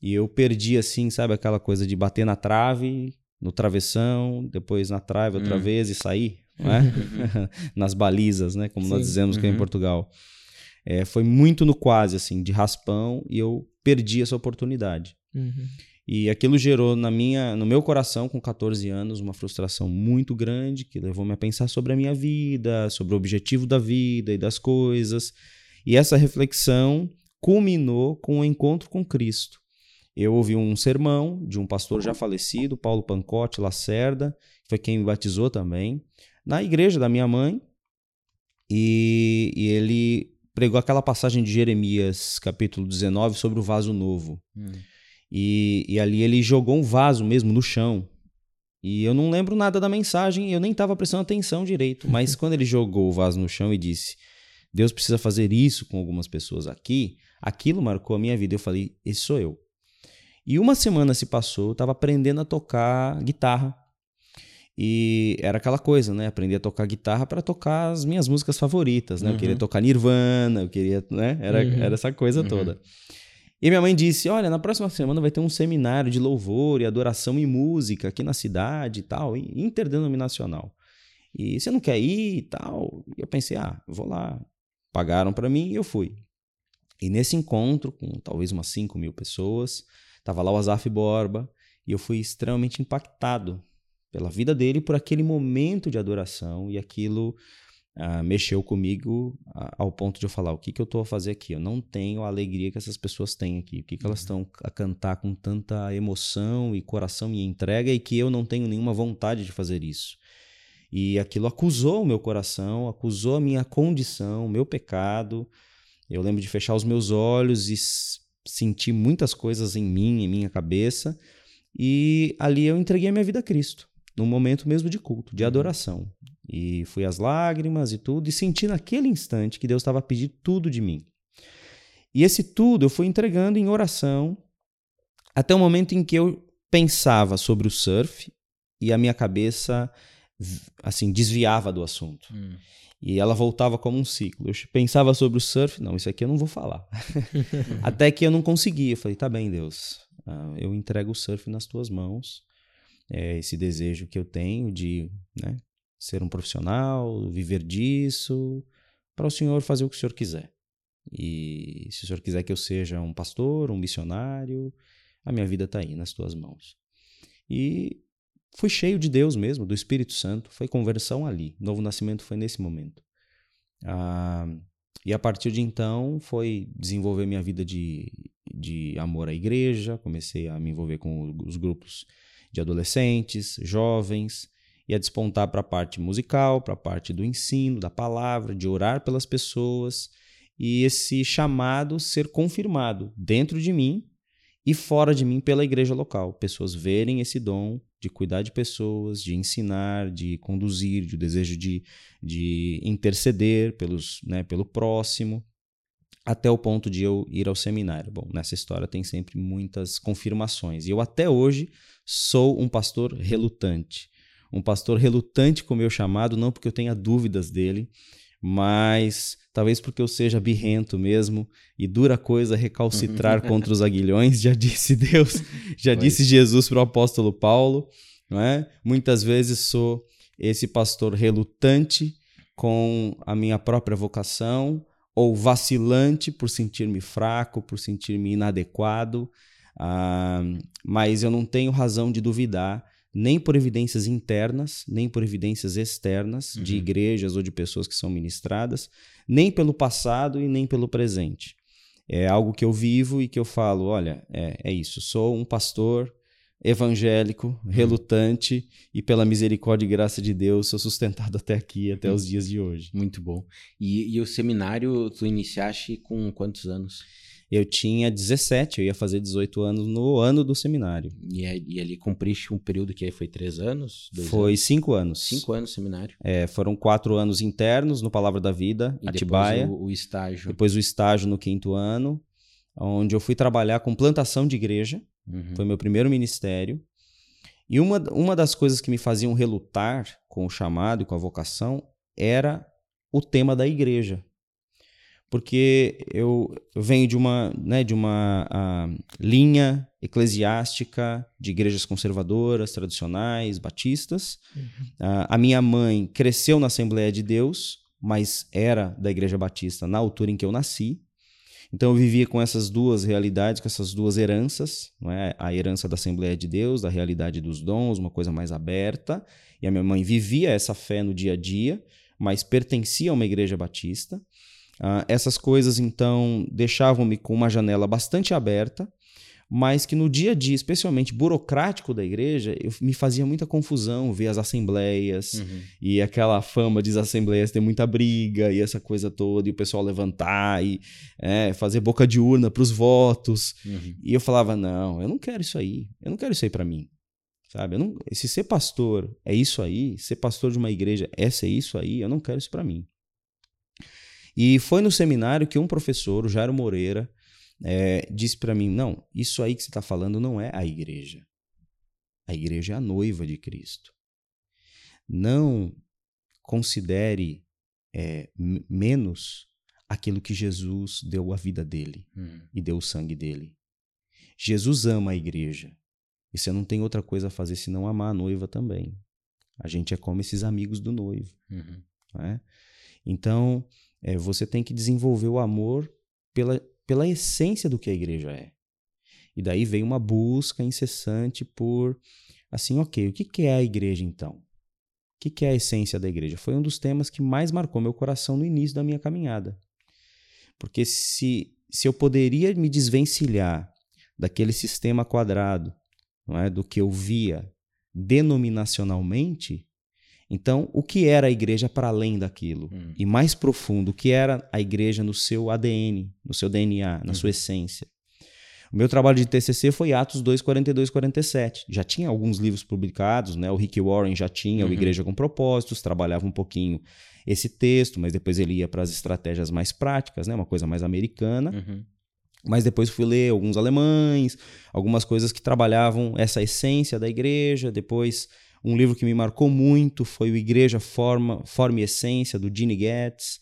S2: E eu perdi, assim, sabe, aquela coisa de bater na trave, no travessão, depois na trave outra hum. vez e sair, né? nas balizas, né? Como Sim. nós dizemos uhum. que é em Portugal. É, foi muito no quase, assim, de raspão, e eu perdi essa oportunidade. Uhum. E aquilo gerou na minha, no meu coração, com 14 anos, uma frustração muito grande que levou-me a pensar sobre a minha vida, sobre o objetivo da vida e das coisas. E essa reflexão culminou com o um encontro com Cristo. Eu ouvi um sermão de um pastor já falecido, Paulo Pancotti Lacerda, que foi quem me batizou também, na igreja da minha mãe. E, e ele pregou aquela passagem de Jeremias, capítulo 19, sobre o vaso novo. Hum. E, e ali ele jogou um vaso mesmo no chão. E eu não lembro nada da mensagem, eu nem estava prestando atenção direito. Mas quando ele jogou o vaso no chão e disse: Deus precisa fazer isso com algumas pessoas aqui, aquilo marcou a minha vida. Eu falei: Esse sou eu. E uma semana se passou, eu estava aprendendo a tocar guitarra. E era aquela coisa, né? Aprender a tocar guitarra para tocar as minhas músicas favoritas, né? Uhum. Eu queria uhum. tocar Nirvana, eu queria, né? Era, uhum. era essa coisa uhum. toda. E minha mãe disse: Olha, na próxima semana vai ter um seminário de louvor e adoração e música aqui na cidade e tal, interdenominacional. E você não quer ir e tal? E eu pensei: Ah, vou lá. Pagaram para mim e eu fui. E nesse encontro, com talvez umas 5 mil pessoas, tava lá o Azaf Borba e eu fui extremamente impactado pela vida dele, por aquele momento de adoração e aquilo uh, mexeu comigo ao ponto de eu falar: o que, que eu estou a fazer aqui? Eu não tenho a alegria que essas pessoas têm aqui. O que, que elas estão uhum. a cantar com tanta emoção e coração e entrega e que eu não tenho nenhuma vontade de fazer isso. E aquilo acusou o meu coração, acusou a minha condição, o meu pecado. Eu lembro de fechar os meus olhos e sentir muitas coisas em mim, em minha cabeça. E ali eu entreguei a minha vida a Cristo, num momento mesmo de culto, de uhum. adoração. E fui às lágrimas e tudo, e senti naquele instante que Deus estava pedir tudo de mim. E esse tudo eu fui entregando em oração, até o momento em que eu pensava sobre o surf e a minha cabeça assim desviava do assunto. Hum. E ela voltava como um ciclo. Eu pensava sobre o surf, não, isso aqui eu não vou falar. Até que eu não conseguia. Eu falei, tá bem, Deus, ah, eu entrego o surf nas tuas mãos. É esse desejo que eu tenho de né, ser um profissional, viver disso, para o Senhor fazer o que o Senhor quiser. E se o Senhor quiser que eu seja um pastor, um missionário, a minha vida está aí nas tuas mãos. E fui cheio de Deus mesmo, do Espírito Santo. Foi conversão ali. Novo nascimento foi nesse momento. Ah, e a partir de então foi desenvolver minha vida de, de amor à igreja. Comecei a me envolver com os grupos de adolescentes, jovens e a despontar para a parte musical, para a parte do ensino, da palavra, de orar pelas pessoas e esse chamado ser confirmado dentro de mim e fora de mim pela igreja local. Pessoas verem esse dom de cuidar de pessoas, de ensinar, de conduzir, de desejo de, de interceder pelos, né, pelo próximo, até o ponto de eu ir ao seminário. Bom, nessa história tem sempre muitas confirmações. E eu até hoje sou um pastor relutante um pastor relutante com o meu chamado, não porque eu tenha dúvidas dele, mas talvez porque eu seja birrento mesmo, e dura coisa recalcitrar contra os aguilhões, já disse Deus, já disse Jesus para o apóstolo Paulo, não é? Muitas vezes sou esse pastor relutante com a minha própria vocação, ou vacilante por sentir-me fraco, por sentir-me inadequado, ah, mas eu não tenho razão de duvidar nem por evidências internas, nem por evidências externas uhum. de igrejas ou de pessoas que são ministradas, nem pelo passado e nem pelo presente. É algo que eu vivo e que eu falo: olha, é, é isso, sou um pastor evangélico, uhum. relutante e pela misericórdia e graça de Deus sou sustentado até aqui, até uhum. os dias de hoje.
S1: Muito bom. E, e o seminário tu iniciaste com quantos anos?
S2: Eu tinha 17, eu ia fazer 18 anos no ano do seminário.
S1: E, e ali cumpriste um período que aí foi três anos?
S2: Foi
S1: anos?
S2: cinco anos.
S1: Cinco anos seminário.
S2: É, foram quatro anos internos no Palavra da Vida, e Atibaia.
S1: Depois o, o estágio.
S2: Depois o estágio no quinto ano, onde eu fui trabalhar com plantação de igreja. Uhum. Foi meu primeiro ministério. E uma, uma das coisas que me faziam relutar com o chamado e com a vocação era o tema da igreja porque eu, venho de uma, né, de uma uh, linha eclesiástica de igrejas conservadoras, tradicionais, batistas. Uhum. Uh, a minha mãe cresceu na Assembleia de Deus, mas era da Igreja Batista na altura em que eu nasci. Então eu vivia com essas duas realidades, com essas duas heranças, não é? a herança da Assembleia de Deus, da realidade dos dons, uma coisa mais aberta. E a minha mãe vivia essa fé no dia a dia, mas pertencia a uma igreja batista. Uh, essas coisas, então, deixavam-me com uma janela bastante aberta, mas que no dia a dia, especialmente burocrático da igreja, eu, me fazia muita confusão ver as assembleias uhum. e aquela fama de assembleias ter muita briga e essa coisa toda, e o pessoal levantar e é, fazer boca de urna para os votos. Uhum. E eu falava: não, eu não quero isso aí, eu não quero isso aí para mim. Sabe? Não, se ser pastor é isso aí, ser pastor de uma igreja é ser isso aí, eu não quero isso para mim. E foi no seminário que um professor, o Jairo Moreira, é, disse para mim: não, isso aí que você está falando não é a igreja. A igreja é a noiva de Cristo. Não considere é, menos aquilo que Jesus deu a vida dele hum. e deu o sangue dele. Jesus ama a igreja. E você não tem outra coisa a fazer senão amar a noiva também. A gente é como esses amigos do noivo. Uhum. Né? Então, é, você tem que desenvolver o amor pela, pela essência do que a igreja é. E daí vem uma busca incessante por, assim, ok, o que, que é a igreja então? O que, que é a essência da igreja? Foi um dos temas que mais marcou meu coração no início da minha caminhada. Porque se, se eu poderia me desvencilhar daquele sistema quadrado, não é, do que eu via denominacionalmente, então, o que era a igreja para além daquilo? Hum. E mais profundo, o que era a igreja no seu ADN, no seu DNA, na hum. sua essência? O meu trabalho de TCC foi Atos 2, 42, 47. Já tinha alguns livros publicados, né? O Rick Warren já tinha, uhum. o Igreja com Propósitos, trabalhava um pouquinho esse texto, mas depois ele ia para as estratégias mais práticas, né? Uma coisa mais americana. Uhum. Mas depois fui ler alguns alemães, algumas coisas que trabalhavam essa essência da igreja. Depois um livro que me marcou muito foi o Igreja Forma, Forma e Essência, do Gene Getz.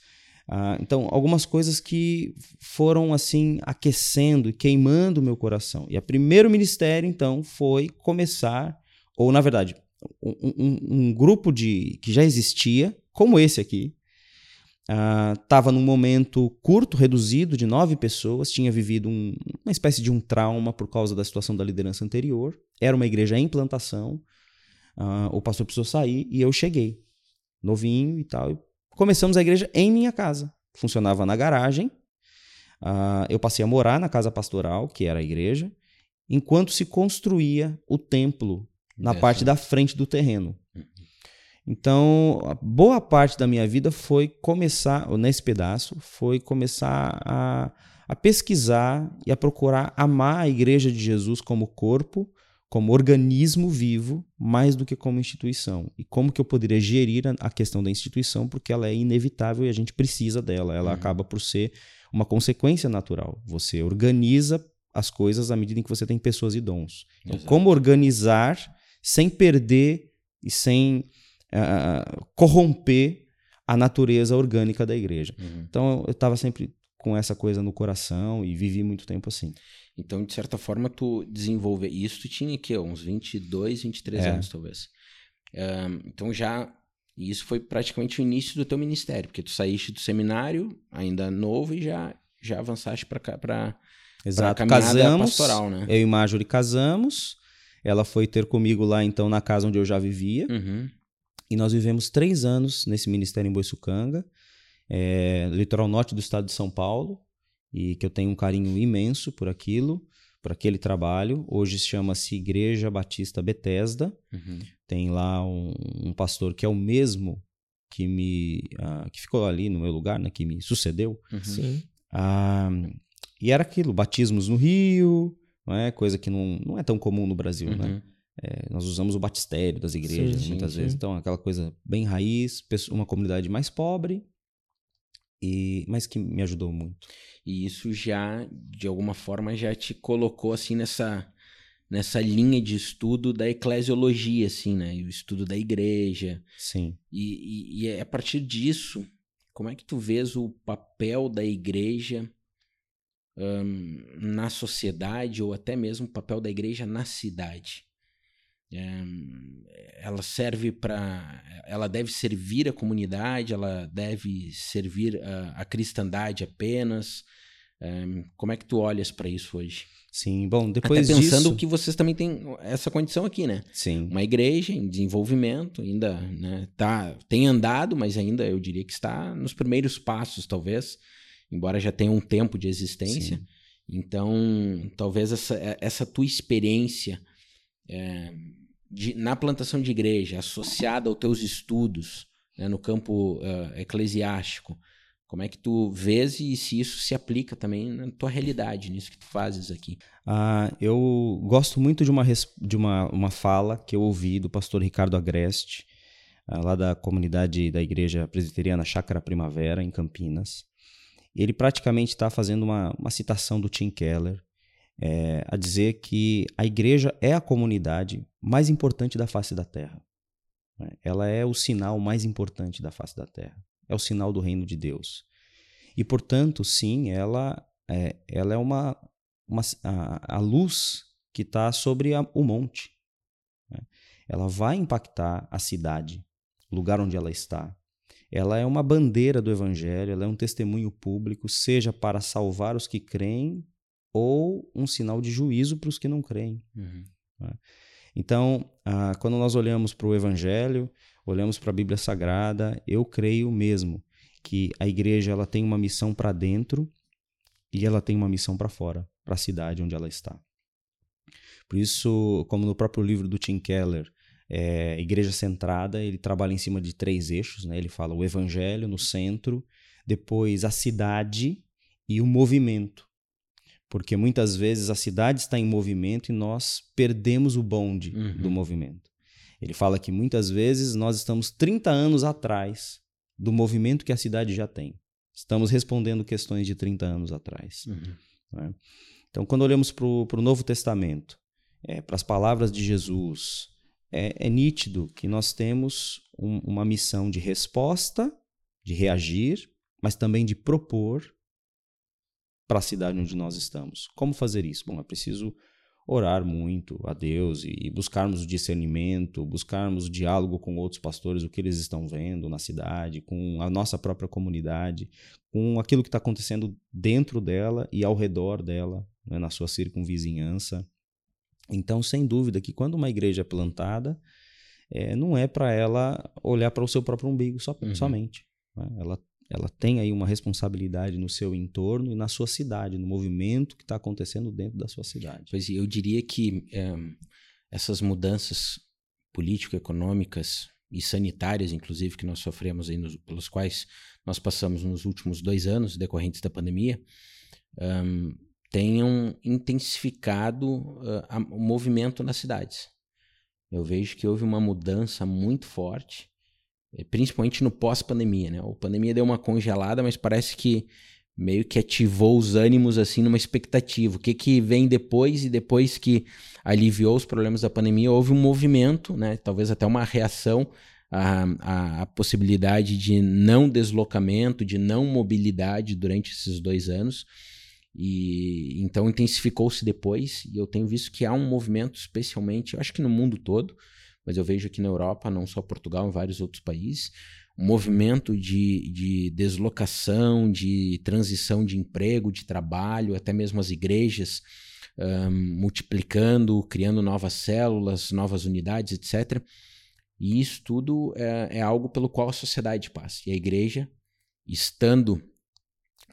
S2: Uh, então, algumas coisas que foram assim aquecendo e queimando o meu coração. E o primeiro ministério, então, foi começar, ou na verdade, um, um, um grupo de que já existia, como esse aqui, estava uh, num momento curto, reduzido, de nove pessoas, tinha vivido um, uma espécie de um trauma por causa da situação da liderança anterior. Era uma igreja em plantação, Uh, o pastor precisou sair e eu cheguei, novinho e tal. E começamos a igreja em minha casa. Funcionava na garagem. Uh, eu passei a morar na casa pastoral, que era a igreja, enquanto se construía o templo na Essa. parte da frente do terreno. Então, boa parte da minha vida foi começar, nesse pedaço, foi começar a, a pesquisar e a procurar amar a igreja de Jesus como corpo como organismo vivo mais do que como instituição. E como que eu poderia gerir a questão da instituição, porque ela é inevitável e a gente precisa dela. Ela uhum. acaba por ser uma consequência natural. Você organiza as coisas à medida em que você tem pessoas e dons. Então, Exato. como organizar sem perder e sem uh, corromper a natureza orgânica da igreja.
S1: Uhum.
S2: Então eu estava sempre com essa coisa no coração e vivi muito tempo assim.
S1: Então, de certa forma, tu desenvolve isso, tu tinha aqui uns 22, 23
S2: É.
S1: anos, talvez. Ahn, então já, isso foi praticamente o início do teu ministério, porque tu saíste do seminário, ainda novo, e já, já avançaste para para
S2: Exato. Casamos,
S1: pastoral, né?
S2: eu e Marjorie casamos. Ela foi ter comigo lá, então, na casa onde eu já vivia.
S1: Uhum.
S2: E nós vivemos três anos nesse ministério em Boiçucanga, é, litoral norte do estado de São Paulo, e que eu tenho um carinho imenso por aquilo, por aquele trabalho. Hoje chama-se Igreja Batista Betesda.
S1: Uhum.
S2: Tem lá um, um pastor que é o mesmo que me ah, que ficou ali no meu lugar, né, que me sucedeu.
S1: Uhum.
S3: Sim.
S2: Ah, e era aquilo, batismos no Rio, não é coisa que não, não é tão comum no Brasil, né?
S1: Uhum.
S2: É, nós usamos o batistério das igrejas
S3: Sim,
S2: muitas
S3: sim,
S2: vezes.
S3: sim.
S2: Então, aquela coisa bem raiz, uma comunidade mais pobre, e mas que me ajudou muito.
S1: E isso já, de alguma forma, já te colocou assim nessa nessa linha de estudo da eclesiologia, assim, né? O estudo da igreja.
S2: Sim.
S1: E, e, e é a partir disso, como é que tu vês o papel da igreja ahn, na sociedade ou até mesmo o papel da igreja na cidade? Ela serve para, ela deve servir a comunidade, ela deve servir a, a cristandade apenas. Como é que tu olhas para isso hoje?
S2: Sim. Bom, depois
S1: até pensando
S2: disso,
S1: que vocês também têm essa condição aqui, né?
S2: sim.
S1: uma igreja em desenvolvimento, ainda né, tá, tem andado, mas ainda eu diria que está nos primeiros passos, talvez, embora já tenha um tempo de existência.
S2: Sim.
S1: Então, talvez essa, essa tua experiência é, de- na plantação de igreja, associada aos teus estudos né, no campo eh, eclesiástico, como é que tu vês e se isso se aplica também na tua realidade, nisso que tu fazes aqui?
S2: Ah, eu gosto muito de uma, de uma, uma fala que eu ouvi do pastor Ricardo Agreste, ah, lá da comunidade da Igreja Presbiteriana Chácara Primavera, em Campinas. Ele praticamente está fazendo uma, uma citação do Tim Keller, eh, a dizer que a igreja é a comunidade mais importante da face da terra. né? Ela é o sinal mais importante da face da terra. É o sinal do reino de Deus. E, portanto, sim, ela é, ela é uma, uma, a, a luz que está sobre a- o monte. né? Ela vai impactar a cidade, o lugar onde ela está. Ela é uma bandeira do evangelho, ela é um testemunho público, seja para salvar os que creem ou um sinal de juízo para os que não creem. Então, ah, quando nós olhamos para o Evangelho, olhamos para a Bíblia Sagrada, eu creio mesmo que a igreja ela tem uma missão para dentro e ela tem uma missão para fora, para a cidade onde ela está. Por isso, como no próprio livro do Tim Keller, é, Igreja Centrada, ele trabalha em cima de três eixos. Né? Ele fala o Evangelho no centro, depois a cidade e o movimento porque muitas vezes a cidade está em movimento e nós perdemos o bonde
S1: Uhum.
S2: do movimento. Ele fala que muitas vezes nós estamos 30 anos atrás do movimento que a cidade já tem. Estamos respondendo questões de 30 anos atrás.
S1: Uhum.
S2: né? Então, quando olhamos para o Novo Testamento, é, para as palavras de Jesus, é, é nítido que nós temos um- uma missão de resposta, de reagir, mas também de propor para a cidade onde nós estamos. Como fazer isso? Bom, é preciso orar muito a Deus e buscarmos o discernimento, buscarmos o diálogo com outros pastores, o que eles estão vendo na cidade, com a nossa própria comunidade, com aquilo que está acontecendo dentro dela e ao redor dela, né, na sua circunvizinhança. Então, sem dúvida que quando uma igreja é plantada, é, não é para ela olhar para o seu próprio umbigo só,
S1: Uhum.
S2: somente. né? Ela, ela tem aí uma responsabilidade no seu entorno e na sua cidade, no movimento que está acontecendo dentro da sua cidade.
S1: Pois é, eu diria que eh, essas mudanças político-econômicas e sanitárias, inclusive, que nós sofremos aí, nos, pelos quais nós passamos nos últimos dois anos, decorrentes da pandemia, ahm, tenham intensificado ah, a- o movimento nas cidades. Eu vejo que houve uma mudança muito forte, principalmente no pós-pandemia, né? A pandemia deu uma congelada, mas parece que meio que ativou os ânimos assim numa expectativa. O que que vem depois e depois que aliviou os problemas da pandemia, houve um movimento, né? Talvez até uma reação a, a, a, possibilidade de não deslocamento, de não mobilidade durante esses dois anos. E então intensificou-se depois, e eu tenho visto que há um movimento, especialmente, eu acho que no mundo todo, mas eu vejo aqui na Europa, não só Portugal, em vários outros países, um movimento de, de deslocação, de transição de emprego, de trabalho, até mesmo as igrejas um, multiplicando, criando novas células, novas unidades, etc. E isso tudo é, é algo pelo qual a sociedade passa. E a igreja, estando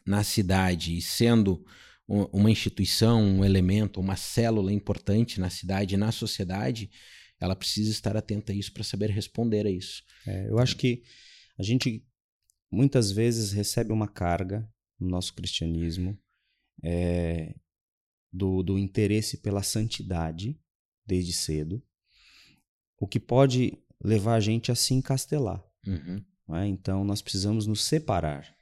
S1: na cidade e sendo uma instituição, um elemento, uma célula importante na cidade e na sociedade, ela precisa estar atenta a isso para saber responder a isso.
S2: É, eu acho que a gente muitas vezes recebe uma carga no nosso cristianismo é, do, do interesse pela santidade desde cedo, o que pode levar a gente a se encastelar. Uhum. É? Então, nós precisamos nos separar.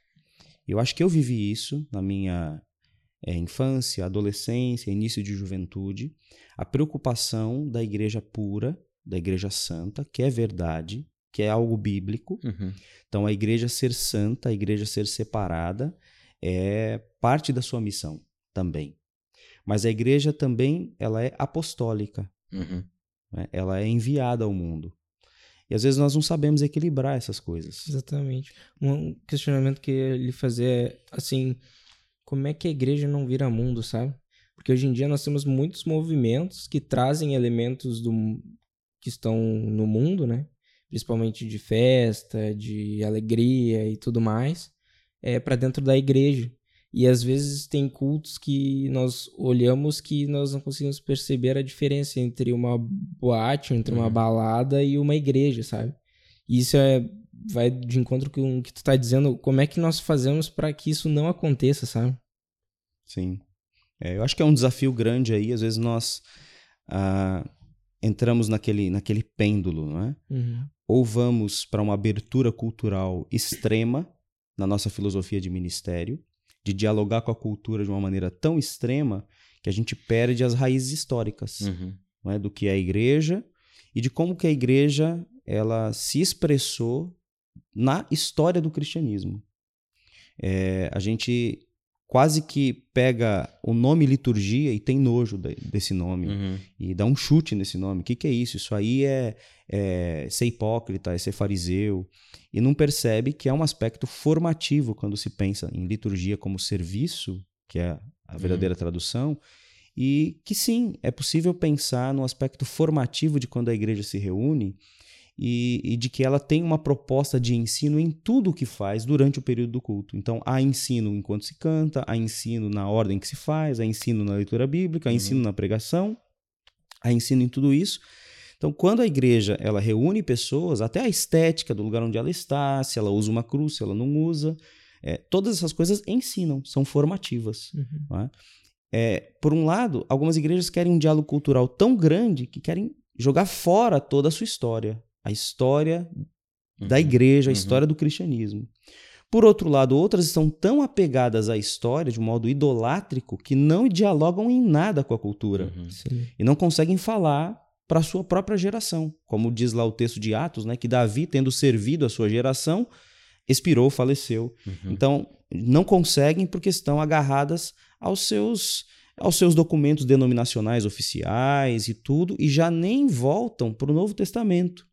S2: Eu acho que eu vivi isso na minha é, infância, adolescência, início de juventude, a preocupação da igreja pura, da igreja santa, que é verdade, que é algo bíblico. Uhum. Então, a igreja ser santa, a igreja ser separada, é parte da sua missão também. Mas a igreja também ela é apostólica. Uhum. Né? Ela é enviada ao mundo. E às vezes nós não sabemos equilibrar essas coisas.
S3: Exatamente. Um questionamento que eu lhe fazer é assim, como é que a igreja não vira mundo, sabe? Porque hoje em dia nós temos muitos movimentos que trazem elementos do que estão no mundo, né? Principalmente de festa, de alegria e tudo mais, é para dentro da igreja. E às vezes tem cultos que nós olhamos que nós não conseguimos perceber a diferença entre uma boate, entre uma uhum. balada e uma igreja, sabe? Isso é vai de encontro com o que tu tá dizendo, como é que nós fazemos para que isso não aconteça, sabe?
S2: Sim. É, eu acho que é um desafio grande aí, às vezes nós ah, entramos naquele, naquele pêndulo, não é? Uhum. Ou vamos para uma abertura cultural extrema na nossa filosofia de ministério, de dialogar com a cultura de uma maneira tão extrema que a gente perde as raízes históricas uhum. não é? do que é a igreja e de como que a igreja ela se expressou na história do cristianismo. É, a gente quase que pega o nome liturgia e tem nojo desse nome uhum. e dá um chute nesse nome. O que, que é isso? Isso aí é, é, ser hipócrita, é ser fariseu. E não percebe que é um aspecto formativo quando se pensa em liturgia como serviço, que é a verdadeira uhum. tradução, e que sim, é possível pensar no aspecto formativo de quando a igreja se reúne e, e, de que ela tem uma proposta de ensino em tudo o que faz durante o período do culto. Então, há ensino enquanto se canta, há ensino na ordem que se faz, há ensino na leitura bíblica, há uhum. ensino na pregação, há ensino em tudo isso. Então, quando a igreja ela reúne pessoas, até a estética do lugar onde ela está, se ela usa uma cruz, se ela não usa, é, todas essas coisas ensinam, são formativas. Uhum. É? É, por um lado, algumas igrejas querem um diálogo cultural tão grande que querem jogar fora toda a sua história a história uhum. da igreja, a uhum. história do cristianismo. Por outro lado, outras estão tão apegadas à história de um modo idolátrico que não dialogam em nada com a cultura uhum. e não conseguem falar para a sua própria geração. Como diz lá o texto de Atos, né, que Davi, tendo servido a sua geração, expirou, faleceu. Uhum. Então, não conseguem porque estão agarradas aos seus aos seus documentos denominacionais oficiais e tudo, e já nem voltam para o Novo Testamento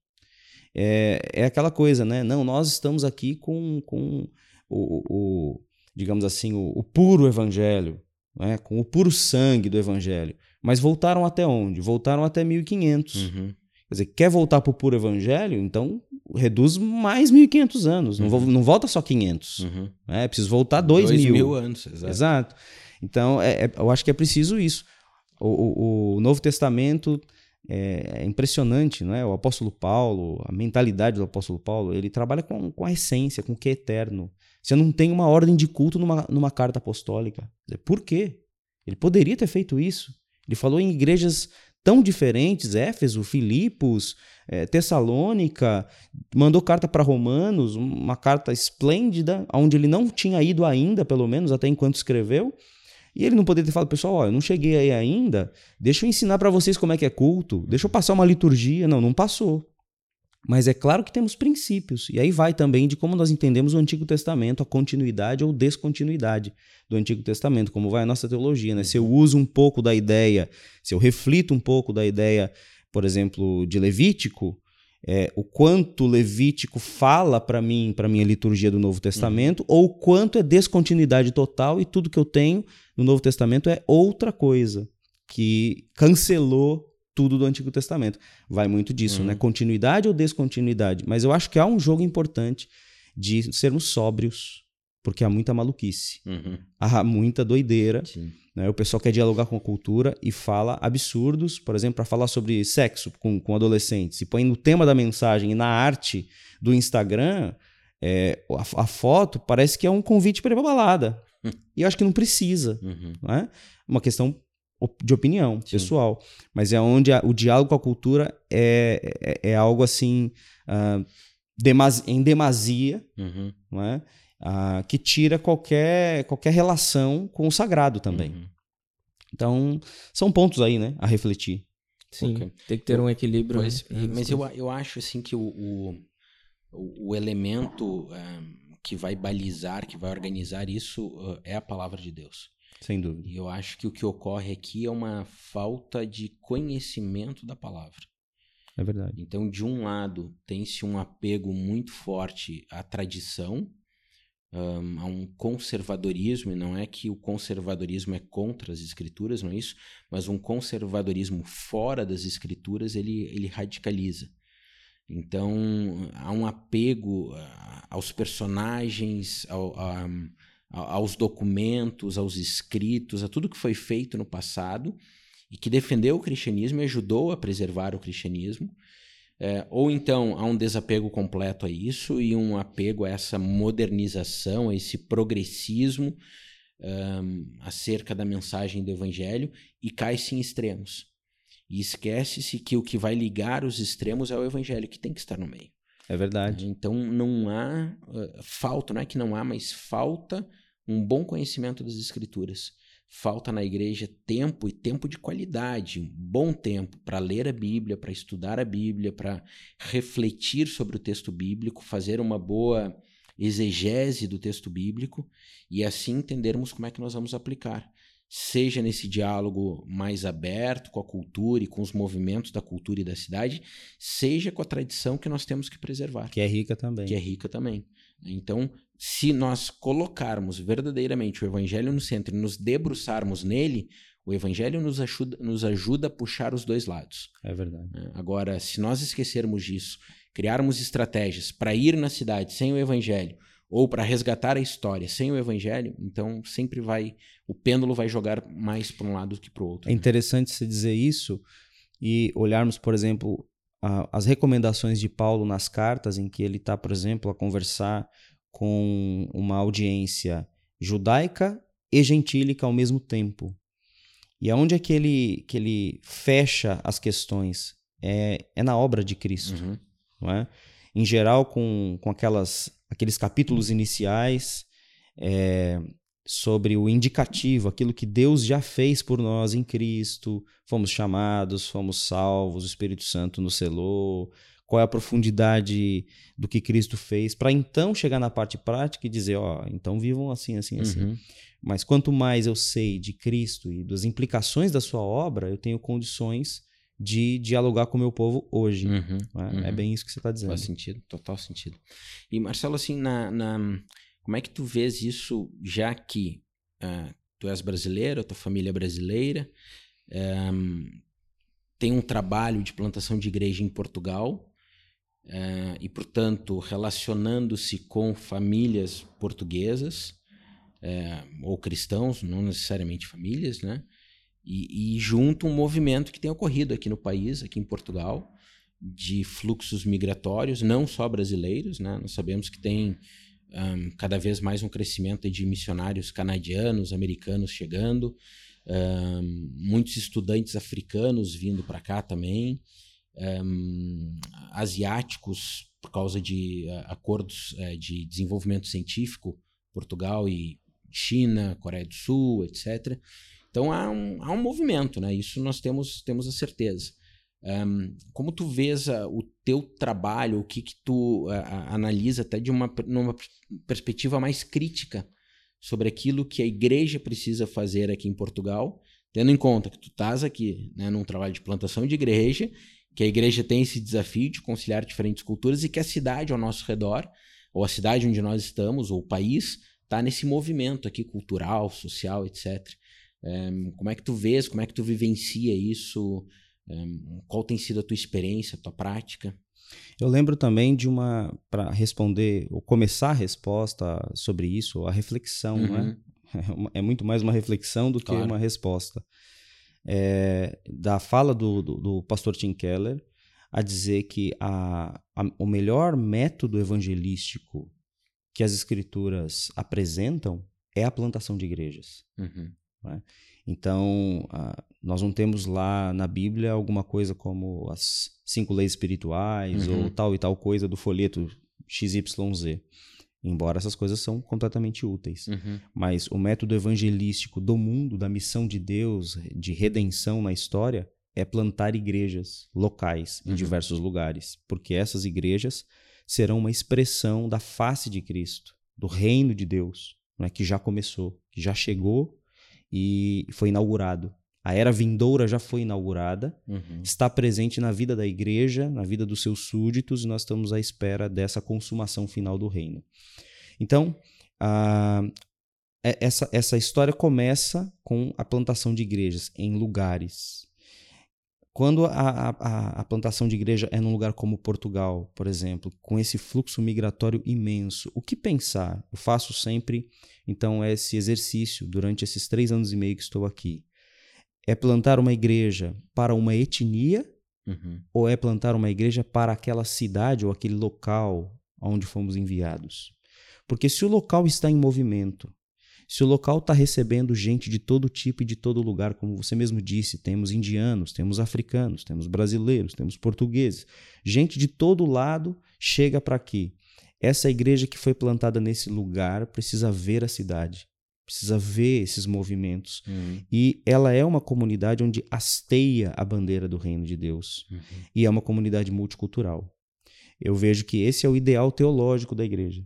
S2: é, é aquela coisa, né? Não, nós estamos aqui com, com o, o digamos assim, o, o, puro evangelho, né? com o puro sangue do evangelho. Mas voltaram até onde? Voltaram até 1500. Uhum. Quer dizer, quer voltar para o puro evangelho? Então reduz mais 1500 anos. Uhum. Não, não volta só 500. Uhum. Né? É preciso voltar 2 mil.
S1: mil anos, exato.
S2: exato. Então, é, é, eu acho que é preciso isso. O, o, o Novo Testamento é, é, impressionante, não é? O apóstolo Paulo, a mentalidade do apóstolo Paulo, ele trabalha com, com a essência, com o que é eterno. Você não tem uma ordem de culto numa, numa carta apostólica. Por quê? Ele poderia ter feito isso. Ele falou em igrejas tão diferentes, Éfeso, Filipos, é, Tessalônica, mandou carta para Romanos, uma carta esplêndida, onde ele não tinha ido ainda, pelo menos, até enquanto escreveu, e ele não poderia ter falado, pessoal, ó, eu não cheguei aí ainda, deixa eu ensinar para vocês como é que é culto, deixa eu passar uma liturgia. Não, não passou. Mas é claro que temos princípios. E aí vai também de como nós entendemos o Antigo Testamento, a continuidade ou descontinuidade do Antigo Testamento, como vai a nossa teologia. Né? Se eu uso um pouco da ideia, se eu reflito um pouco da ideia, por exemplo, de Levítico, é, o quanto Levítico fala para mim, para minha liturgia do Novo Testamento, uhum. ou o quanto é descontinuidade total e tudo que eu tenho no Novo Testamento é outra coisa que cancelou tudo do Antigo Testamento. Vai muito disso, uhum. né? Continuidade ou descontinuidade. Mas eu acho que há um jogo importante de sermos sóbrios, porque há muita maluquice, uhum. há muita doideira. Né? O pessoal quer dialogar com a cultura e fala absurdos, por exemplo, para falar sobre sexo com, com adolescentes. Se põe no tema da mensagem e na arte do Instagram, é, a, a, foto parece que é um convite para ir pra balada. Hum. E eu acho que não precisa. Uhum. Né? Uma questão de opinião Sim. pessoal. Mas é onde a, o diálogo com a cultura é, é, é algo assim uh, demasi, em demasia, uhum. não é? Uh, que tira qualquer, qualquer relação com o sagrado também. Uhum. Então, são pontos aí, né, a refletir.
S3: Sim, okay. tem que ter um equilíbrio.
S1: Pois, mas eu, eu acho assim que o, o, o elemento um, eh, que vai balizar, que vai organizar isso uh, é a palavra de Deus.
S2: Sem dúvida.
S1: E eu acho que o que ocorre aqui é uma falta de conhecimento da palavra.
S2: É verdade.
S1: Então, de um lado, tem-se um apego muito forte à tradição, um, a um conservadorismo, e não é que o conservadorismo é contra as escrituras, não é isso, mas um conservadorismo fora das escrituras, ele, ele radicaliza. Então, há um apego ah, aos personagens, ao, a, aos documentos, aos escritos, a tudo que foi feito no passado e que defendeu o cristianismo e ajudou a preservar o cristianismo. É, ou então há um desapego completo a isso e um apego a essa modernização, a esse progressismo um, acerca da mensagem do evangelho e cai-se em extremos. E esquece-se que o que vai ligar os extremos é o evangelho, que tem que estar no meio.
S2: É verdade.
S1: Então não há uh, falta, não é que não há, mas falta um bom conhecimento das escrituras. Falta na igreja tempo e tempo de qualidade, um bom tempo para ler a Bíblia, para estudar a Bíblia, para refletir sobre o texto bíblico, fazer uma boa exegese do texto bíblico e assim entendermos como é que nós vamos aplicar. Seja nesse diálogo mais aberto com a cultura e com os movimentos da cultura e da cidade, seja com a tradição que nós temos que preservar.
S2: Que é rica também.
S1: Que é rica também. Então, se nós colocarmos verdadeiramente o evangelho no centro e nos debruçarmos nele, o evangelho nos ajuda, nos ajuda a puxar os dois lados.
S2: É verdade.
S1: É, agora, se nós esquecermos disso, criarmos estratégias para ir na cidade sem o evangelho, ou para resgatar a história sem o evangelho, então sempre vai o pêndulo vai jogar mais para um lado do que para o outro.
S2: É interessante você dizer isso e olharmos, por exemplo, a, as recomendações de Paulo nas cartas, em que ele está, por exemplo, a conversar com uma audiência judaica e gentílica ao mesmo tempo. E aonde é que ele, que ele fecha as questões? É, é na obra de Cristo. Uhum. Não é? Em geral, com, com aquelas, aqueles capítulos iniciais é, sobre o indicativo, aquilo que Deus já fez por nós em Cristo, fomos chamados, fomos salvos, o Espírito Santo nos selou, qual é a profundidade do que Cristo fez, para então chegar na parte prática e dizer, ó, oh, então vivam assim, assim, assim. Uhum. Mas quanto mais eu sei de Cristo e das implicações da sua obra, eu tenho condições de dialogar com o meu povo hoje. Uhum, é? uhum. é, bem isso que você está dizendo.
S1: Faz sentido, total sentido. E Marcelo, assim, na, na, como é que tu vês isso, já que uh, tu és brasileiro, tua família é brasileira, um, tem um trabalho de plantação de igreja em Portugal, uh, e, portanto, relacionando-se com famílias portuguesas uh, ou cristãos, não necessariamente famílias, né? E, e, junto um movimento que tem ocorrido aqui no país, aqui em Portugal, de fluxos migratórios, não só brasileiros, né? Nós sabemos que tem um, cada vez mais um crescimento de missionários canadianos, americanos chegando, um, muitos estudantes africanos vindo para cá também um, asiáticos por causa de uh, acordos uh, de desenvolvimento científico, Portugal e China, Coreia do Sul, etc. Então há um, há um movimento, né? Isso nós temos, temos a certeza. Um, como tu vês o teu trabalho, o que que tu analisa até de uma numa perspectiva mais crítica sobre aquilo que a igreja precisa fazer aqui em Portugal, tendo em conta que tu estás aqui né, num trabalho de plantação de igreja, que a igreja tem esse desafio de conciliar diferentes culturas e que a cidade ao nosso redor, ou a cidade onde nós estamos, ou o país, está nesse movimento aqui cultural, social, etc. Um, como é que tu vês, como é que tu vivencia isso? Qual tem sido a tua experiência, a tua prática?
S2: Eu lembro também de uma, para responder, ou começar a resposta sobre isso, a reflexão, uhum. né? É muito mais uma reflexão do claro. que uma resposta. É, da fala do, do, do, pastor Tim Keller a dizer que a, a, o melhor método evangelístico que as escrituras apresentam é a plantação de igrejas. Uhum. Né? Então, nós não temos lá na Bíblia alguma coisa como as cinco leis espirituais uhum. ou tal e tal coisa do folheto XYZ. Embora essas coisas são completamente úteis. Uhum. Mas o método evangelístico do mundo, da missão de Deus, de redenção na história, é plantar igrejas locais em uhum. diversos lugares. Porque essas igrejas serão uma expressão da face de Cristo, do reino de Deus, né, que já começou, que já chegou e foi inaugurado. A era vindoura já foi inaugurada, uhum. está presente na vida da igreja, na vida dos seus súditos, e nós estamos à espera dessa consumação final do reino. Então, a, é, essa, essa história começa com a plantação de igrejas em lugares. Quando a, a, a, plantação de igreja é num lugar como Portugal, por exemplo, com esse fluxo migratório imenso, o que pensar? Eu faço sempre então, esse exercício, durante esses três anos e meio que estou aqui, é plantar uma igreja para uma etnia uhum. ou é plantar uma igreja para aquela cidade ou aquele local onde fomos enviados? Porque se o local está em movimento, se o local está recebendo gente de todo tipo e de todo lugar, como você mesmo disse, temos indianos, temos africanos, temos brasileiros, temos portugueses, gente de todo lado chega para aqui. Essa igreja que foi plantada nesse lugar precisa ver a cidade, precisa ver esses movimentos. Uhum. E ela é uma comunidade onde hasteia a bandeira do reino de Deus. Uhum. E é uma comunidade multicultural. Eu vejo que esse é o ideal teológico da igreja.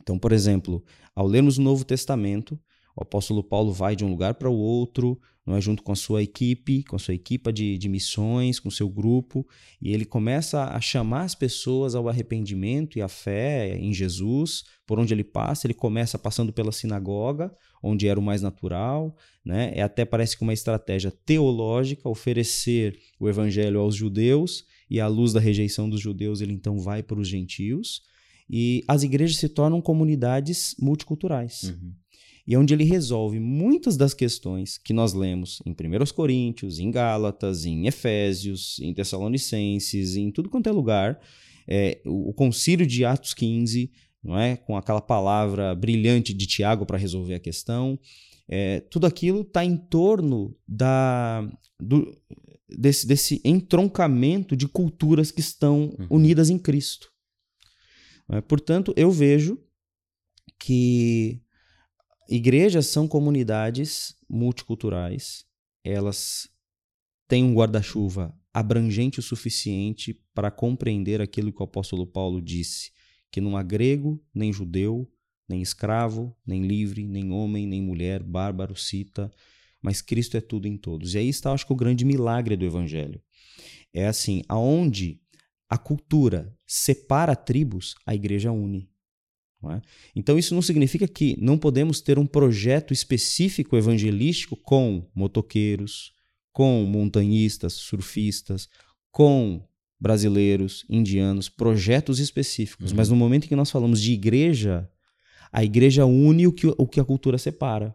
S2: Então, por exemplo, ao lermos o Novo Testamento, o apóstolo Paulo vai de um lugar para o outro, não é? Junto com a sua equipe, com a sua equipa de, de missões, com o seu grupo, e ele começa a chamar as pessoas ao arrependimento e à fé em Jesus, por onde ele passa, ele começa passando pela sinagoga, onde era o mais natural, né? É até parece que uma estratégia teológica oferecer o evangelho aos judeus e à luz da rejeição dos judeus ele então vai para os gentios. E as igrejas se tornam comunidades multiculturais. Uhum e onde ele resolve muitas das questões que nós lemos em 1 Coríntios, em Gálatas, em Efésios, em Tessalonicenses, em tudo quanto é lugar. É, o concílio de Atos 15, não é? com aquela palavra brilhante de Tiago para resolver a questão. É, tudo aquilo está em torno da, do, desse, desse entroncamento de culturas que estão uhum. unidas em Cristo. É? Portanto, eu vejo que Igrejas são comunidades multiculturais, elas têm um guarda-chuva abrangente o suficiente para compreender aquilo que o apóstolo Paulo disse, que não há grego, nem judeu, nem escravo, nem livre, nem homem, nem mulher, bárbaro, cita, mas Cristo é tudo em todos. E aí está, acho que, o grande milagre do evangelho. É assim, aonde a cultura separa tribos, a igreja une. É? Então, isso não significa que não podemos ter um projeto específico evangelístico com motoqueiros, com montanhistas, surfistas, com brasileiros, indianos, projetos específicos. Uhum. Mas no momento em que nós falamos de igreja, a igreja une o que, o que a cultura separa.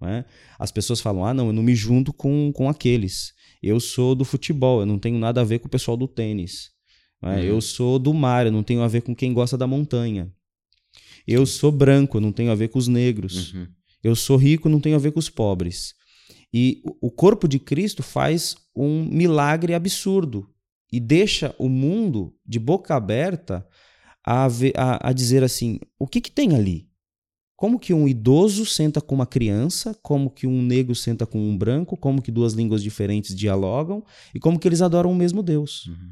S2: É? As pessoas falam: ah, não, eu não me junto com, com aqueles. Eu sou do futebol, eu não tenho nada a ver com o pessoal do tênis. É? Uhum. Eu sou do mar, eu não tenho a ver com quem gosta da montanha. Eu sou branco, não tenho a ver com os negros. Uhum. Eu sou rico, não tenho a ver com os pobres. E o corpo de Cristo faz um milagre absurdo e deixa o mundo de boca aberta a, ver, a, a dizer assim: o que, que tem ali? como que um idoso senta com uma criança, como que um negro senta com um branco, como que duas línguas diferentes dialogam e como que eles adoram o mesmo Deus. Uhum.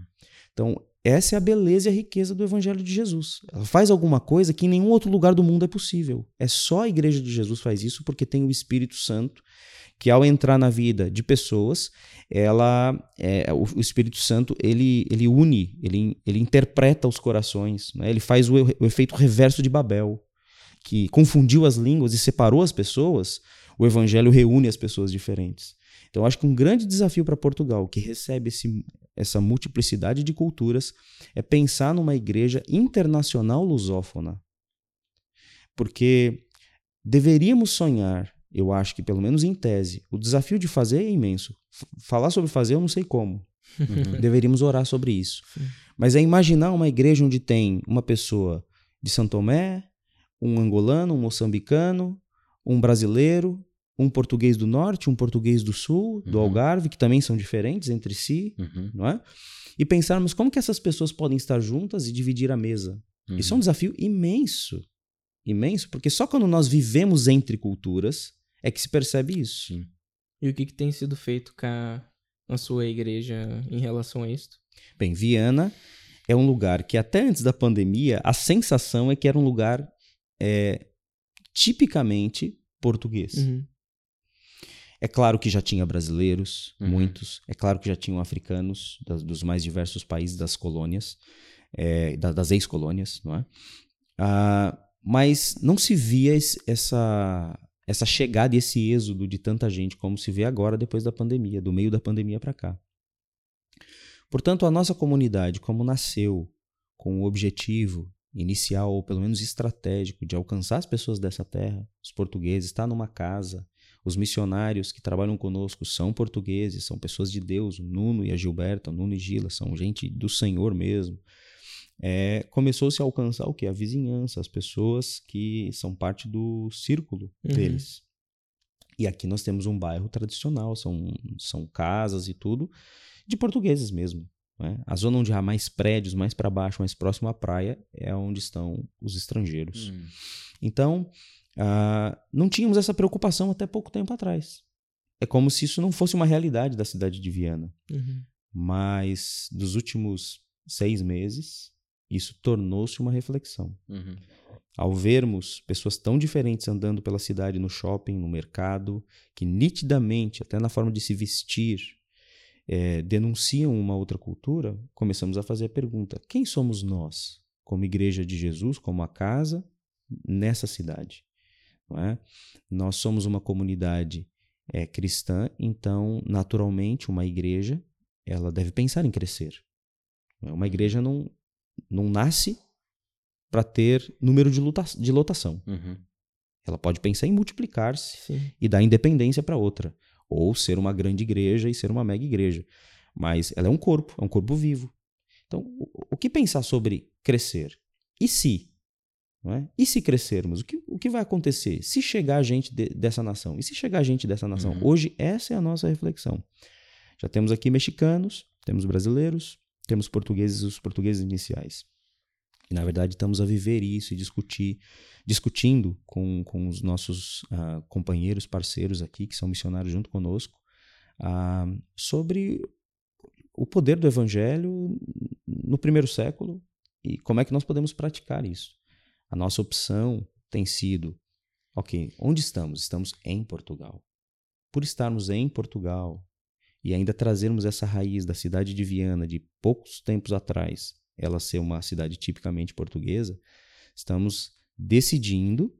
S2: Então, essa é a beleza e a riqueza do Evangelho de Jesus. Ela faz alguma coisa que em nenhum outro lugar do mundo é possível. É só a Igreja de Jesus faz isso porque tem o Espírito Santo que ao entrar na vida de pessoas, ela é, o, Espírito Santo ele, ele une, ele, ele interpreta os corações, né? ele faz o, o efeito reverso de Babel que confundiu as línguas e separou as pessoas, o evangelho reúne as pessoas diferentes. Então, acho que um grande desafio para Portugal, que recebe esse, essa multiplicidade de culturas, é pensar numa igreja internacional lusófona. Porque deveríamos sonhar, eu acho que pelo menos em tese, o desafio de fazer é imenso. Falar sobre fazer eu não sei como. Uhum. Deveríamos orar sobre isso. Sim. Mas é imaginar uma igreja onde tem uma pessoa de São Tomé, um angolano, um moçambicano, um brasileiro, um português do norte, um português do sul, do uhum. Algarve, que também são diferentes entre si, uhum. não é? E pensarmos como que essas pessoas podem estar juntas e dividir a mesa. Uhum. Isso é um desafio imenso. Imenso, porque só quando nós vivemos entre culturas é que se percebe isso. Sim.
S3: E o que, que tem sido feito com a sua igreja em relação a isso?
S2: Bem, Viana é um lugar que até antes da pandemia a sensação é que era um lugar é tipicamente português. Uhum. É claro que já tinha brasileiros, uhum. muitos. É claro que já tinham africanos das, dos mais diversos países das colônias, é, das ex-colônias, não é? Ah, mas não se via esse, essa, essa chegada e esse êxodo de tanta gente como se vê agora depois da pandemia, do meio da pandemia para cá. Portanto, a nossa comunidade, como nasceu com o objetivo inicial, ou pelo menos estratégico, de alcançar as pessoas dessa terra, os portugueses, estar numa casa. Os missionários que trabalham conosco são portugueses, são pessoas de Deus. O Nuno e a Gilberta, o Nuno e Gila, são gente do Senhor mesmo. É, Começou-se a alcançar o que? A vizinhança, as pessoas que são parte do círculo uhum. deles. E aqui nós temos um bairro tradicional, são, são casas e tudo, de portugueses mesmo. Né? A zona onde há mais prédios, mais para baixo, mais próximo à praia, é onde estão os estrangeiros. Hum. Então, uh, não tínhamos essa preocupação até pouco tempo atrás. É como se isso não fosse uma realidade da cidade de Viana. Uhum. Mas, dos últimos seis meses, isso tornou-se uma reflexão. Uhum. Ao vermos pessoas tão diferentes andando pela cidade, no shopping, no mercado, que nitidamente, até na forma de se vestir, é, denunciam uma outra cultura, começamos a fazer a pergunta: quem somos nós, como Igreja de Jesus, como a casa, nessa cidade? É? Nós somos uma comunidade é, cristã, então, naturalmente, uma igreja ela deve pensar em crescer. É? Uma igreja não, não nasce para ter número de, luta, de lotação. Uhum. Ela pode pensar em multiplicar-se e dar independência para outra ou ser uma grande igreja e ser uma mega igreja. Mas ela é um corpo, é um corpo vivo. Então, o, o que pensar sobre crescer? E se? É? E se crescermos? O que, o que vai acontecer? Se chegar gente de, dessa nação? E se chegar gente dessa nação? Uhum. Hoje, essa é a nossa reflexão. Já temos aqui mexicanos, temos brasileiros, temos portugueses, os portugueses iniciais. E, na verdade, estamos a viver isso e discutir, discutindo com, com os nossos uh, companheiros, parceiros aqui, que são missionários junto conosco, uh, sobre o poder do evangelho no primeiro século e como é que nós podemos praticar isso. A nossa opção tem sido, ok, onde estamos? Estamos em Portugal. Por estarmos em Portugal e ainda trazermos essa raiz da cidade de Viana de poucos tempos atrás ela ser uma cidade tipicamente portuguesa, estamos decidindo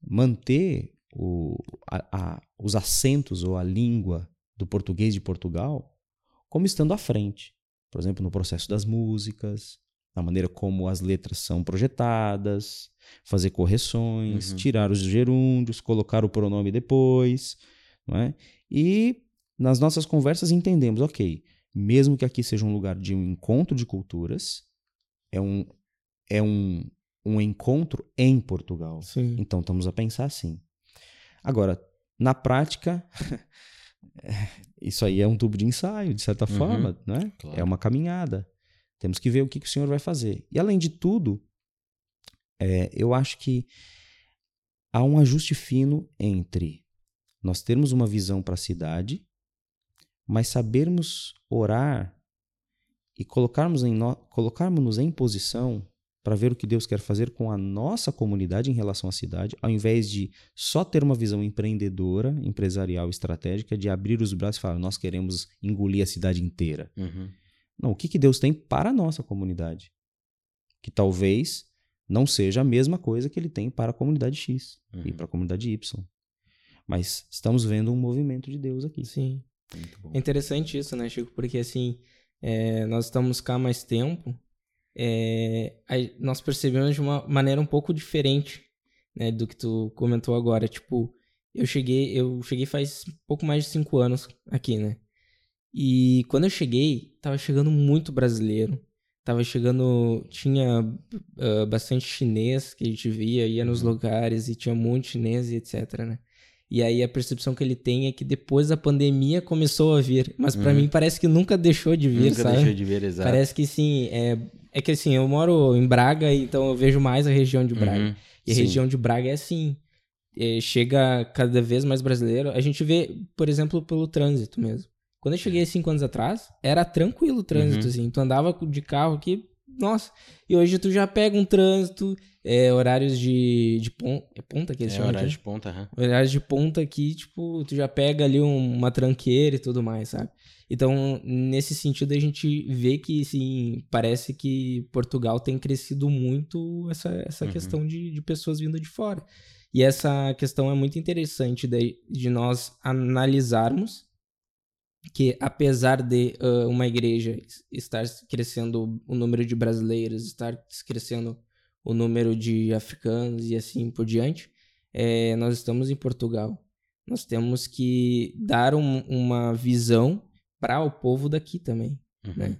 S2: manter o, a, a, os acentos ou a língua do português de Portugal como estando à frente. Por exemplo, no processo das músicas, na maneira como as letras são projetadas, fazer correções, uhum. tirar os gerúndios, colocar o pronome depois. Não é? E nas nossas conversas entendemos, ok, mesmo que aqui seja um lugar de um encontro de culturas, é um, é um, um encontro em Portugal. Sim. Então estamos a pensar assim. Agora, na prática, isso aí é um tubo de ensaio, de certa uhum, forma, né? Claro. É uma caminhada. Temos que ver o que, que o Senhor vai fazer. E além de tudo, é, eu acho que há um ajuste fino entre nós termos uma visão para a cidade, mas sabermos orar e colocarmos em no, colocarmos-nos em posição para ver o que Deus quer fazer com a nossa comunidade em relação à cidade, ao invés de só ter uma visão empreendedora, empresarial, estratégica, de abrir os braços e falar, nós queremos engolir a cidade inteira.
S1: Uhum.
S2: Não, o que, que Deus tem para a nossa comunidade? Que talvez não seja a mesma coisa que ele tem para a comunidade X
S1: Uhum.
S2: e para a comunidade Y. Mas estamos vendo um movimento de Deus aqui.
S3: Sim.
S1: Muito bom.
S3: É interessante isso, né, Chico? Porque assim, é, nós estamos cá há mais tempo, é, aí nós percebemos de uma maneira um pouco diferente, né, do que tu comentou agora. Tipo, eu cheguei, eu cheguei faz pouco mais de cinco anos aqui, né? E quando eu cheguei, tava chegando muito brasileiro. Tava chegando, tinha ah, bastante chinês que a gente via, ia nos
S1: Uhum.
S3: lugares e tinha muito chinês e etc, né? E aí a percepção que ele tem é que depois da pandemia começou a vir. Mas pra
S1: Uhum.
S3: mim parece que nunca deixou de vir,
S1: Nunca
S3: sabe?
S1: deixou de ver, exato.
S3: Parece que sim. É, é que assim, eu moro em Braga, então eu vejo mais a região de Braga.
S1: Uhum.
S3: E a
S2: Sim.
S3: região de Braga é assim. é, chega cada vez mais brasileiro. A gente vê, por exemplo, pelo trânsito mesmo. Quando eu cheguei cinco anos atrás, era tranquilo o trânsito,
S1: Uhum.
S3: assim. Tu andava de carro aqui, nossa. E hoje tu já pega um trânsito, é, horários de, de ponta. É ponta que eles
S1: É
S3: chamam
S1: horário
S3: aqui?
S1: de ponta, aham.
S3: horários de ponta aqui, tipo, tu já pega ali um- uma tranqueira e tudo mais, sabe? Então, nesse sentido, a gente vê que, sim, parece que Portugal tem crescido muito essa, essa
S1: Uhum.
S3: questão de, de pessoas vindo de fora. E essa questão é muito interessante de, de nós analisarmos que, apesar de ah, uma igreja estar crescendo o número de brasileiros, estar crescendo o número de africanos e assim por diante, é, nós estamos em Portugal. Nós temos que dar um- uma visão para o povo daqui também,
S1: Uhum.
S3: né?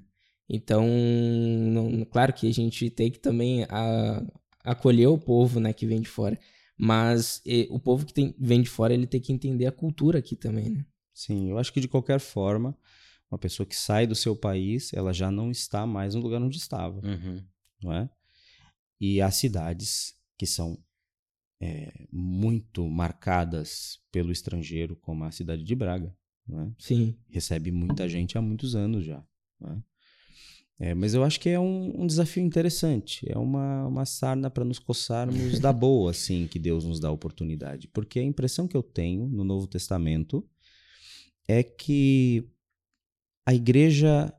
S3: Então, não- claro que a gente tem que também a- acolher o povo, né, que vem de fora. Mas eh, o povo que tem- vem de fora, ele tem que entender a cultura aqui também, né?
S2: Sim, eu acho que de qualquer forma, uma pessoa que sai do seu país, ela já não está mais no lugar onde estava,
S1: Uhum.
S2: não é? E há cidades que são é, muito marcadas pelo estrangeiro, como a cidade de Braga, não é?
S3: Sim.
S2: recebe muita gente há muitos anos já. né? É, mas eu acho que é um, um desafio interessante. É uma, uma sarna para nos coçarmos da boa, assim, que Deus nos dá a oportunidade. Porque a impressão que eu tenho no Novo Testamento é que a igreja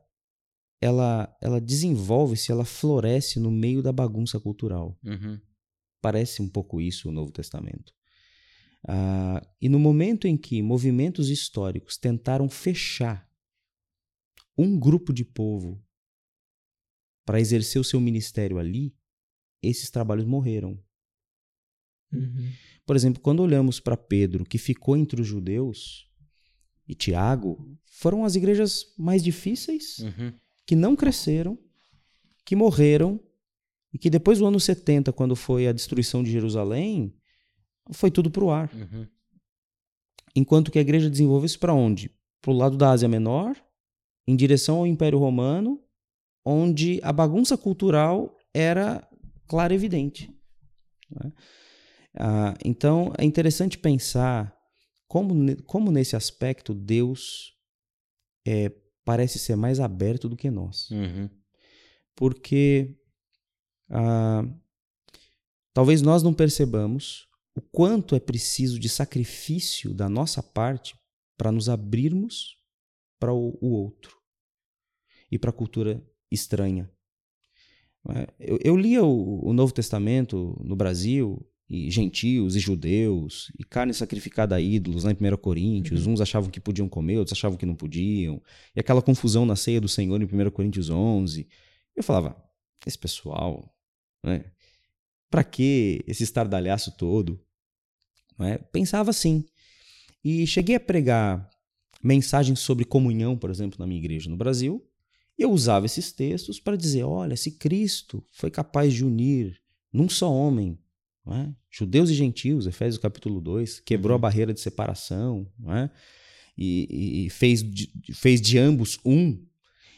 S2: ela, ela desenvolve-se, ela floresce no meio da bagunça cultural.
S1: Uhum.
S2: Parece um pouco isso o Novo Testamento. Ah, e no momento em que movimentos históricos tentaram fechar um grupo de povo para exercer o seu ministério ali, esses trabalhos morreram.
S3: Uhum.
S2: Por exemplo, quando olhamos para Pedro, que ficou entre os judeus, e Tiago, foram as igrejas mais difíceis,
S1: Uhum.
S2: que não cresceram, que morreram, e que depois do ano 70, quando foi a destruição de Jerusalém, foi tudo para o ar.
S1: Uhum.
S2: Enquanto que a igreja desenvolveu-se para onde? Para o lado da Ásia Menor, em direção ao Império Romano, onde a bagunça cultural era clara e evidente. né? Ah, então, é interessante pensar como, como nesse aspecto Deus é, parece ser mais aberto do que nós
S1: Uhum.
S2: porque ah, talvez nós não percebamos o quanto é preciso de sacrifício da nossa parte para nos abrirmos para o, o outro e para a cultura estranha. É? Eu, eu lia o, o Novo Testamento no Brasil, e gentios e judeus, e carne sacrificada a ídolos, lá em 1 Coríntios. Uns achavam que podiam comer, outros achavam que não podiam. E aquela confusão na ceia do Senhor em 1 Coríntios 11. Eu falava, esse pessoal, né? Pra que esse estardalhaço todo? É? Pensava assim. E cheguei a pregar mensagens sobre comunhão, por exemplo, na minha igreja no Brasil. E eu usava esses textos para dizer: olha, se Cristo foi capaz de unir num só homem, é? judeus e gentios, Efésios capítulo 2, quebrou
S1: Uhum.
S2: a barreira de separação, é? e, e- e fez, de, fez de ambos um.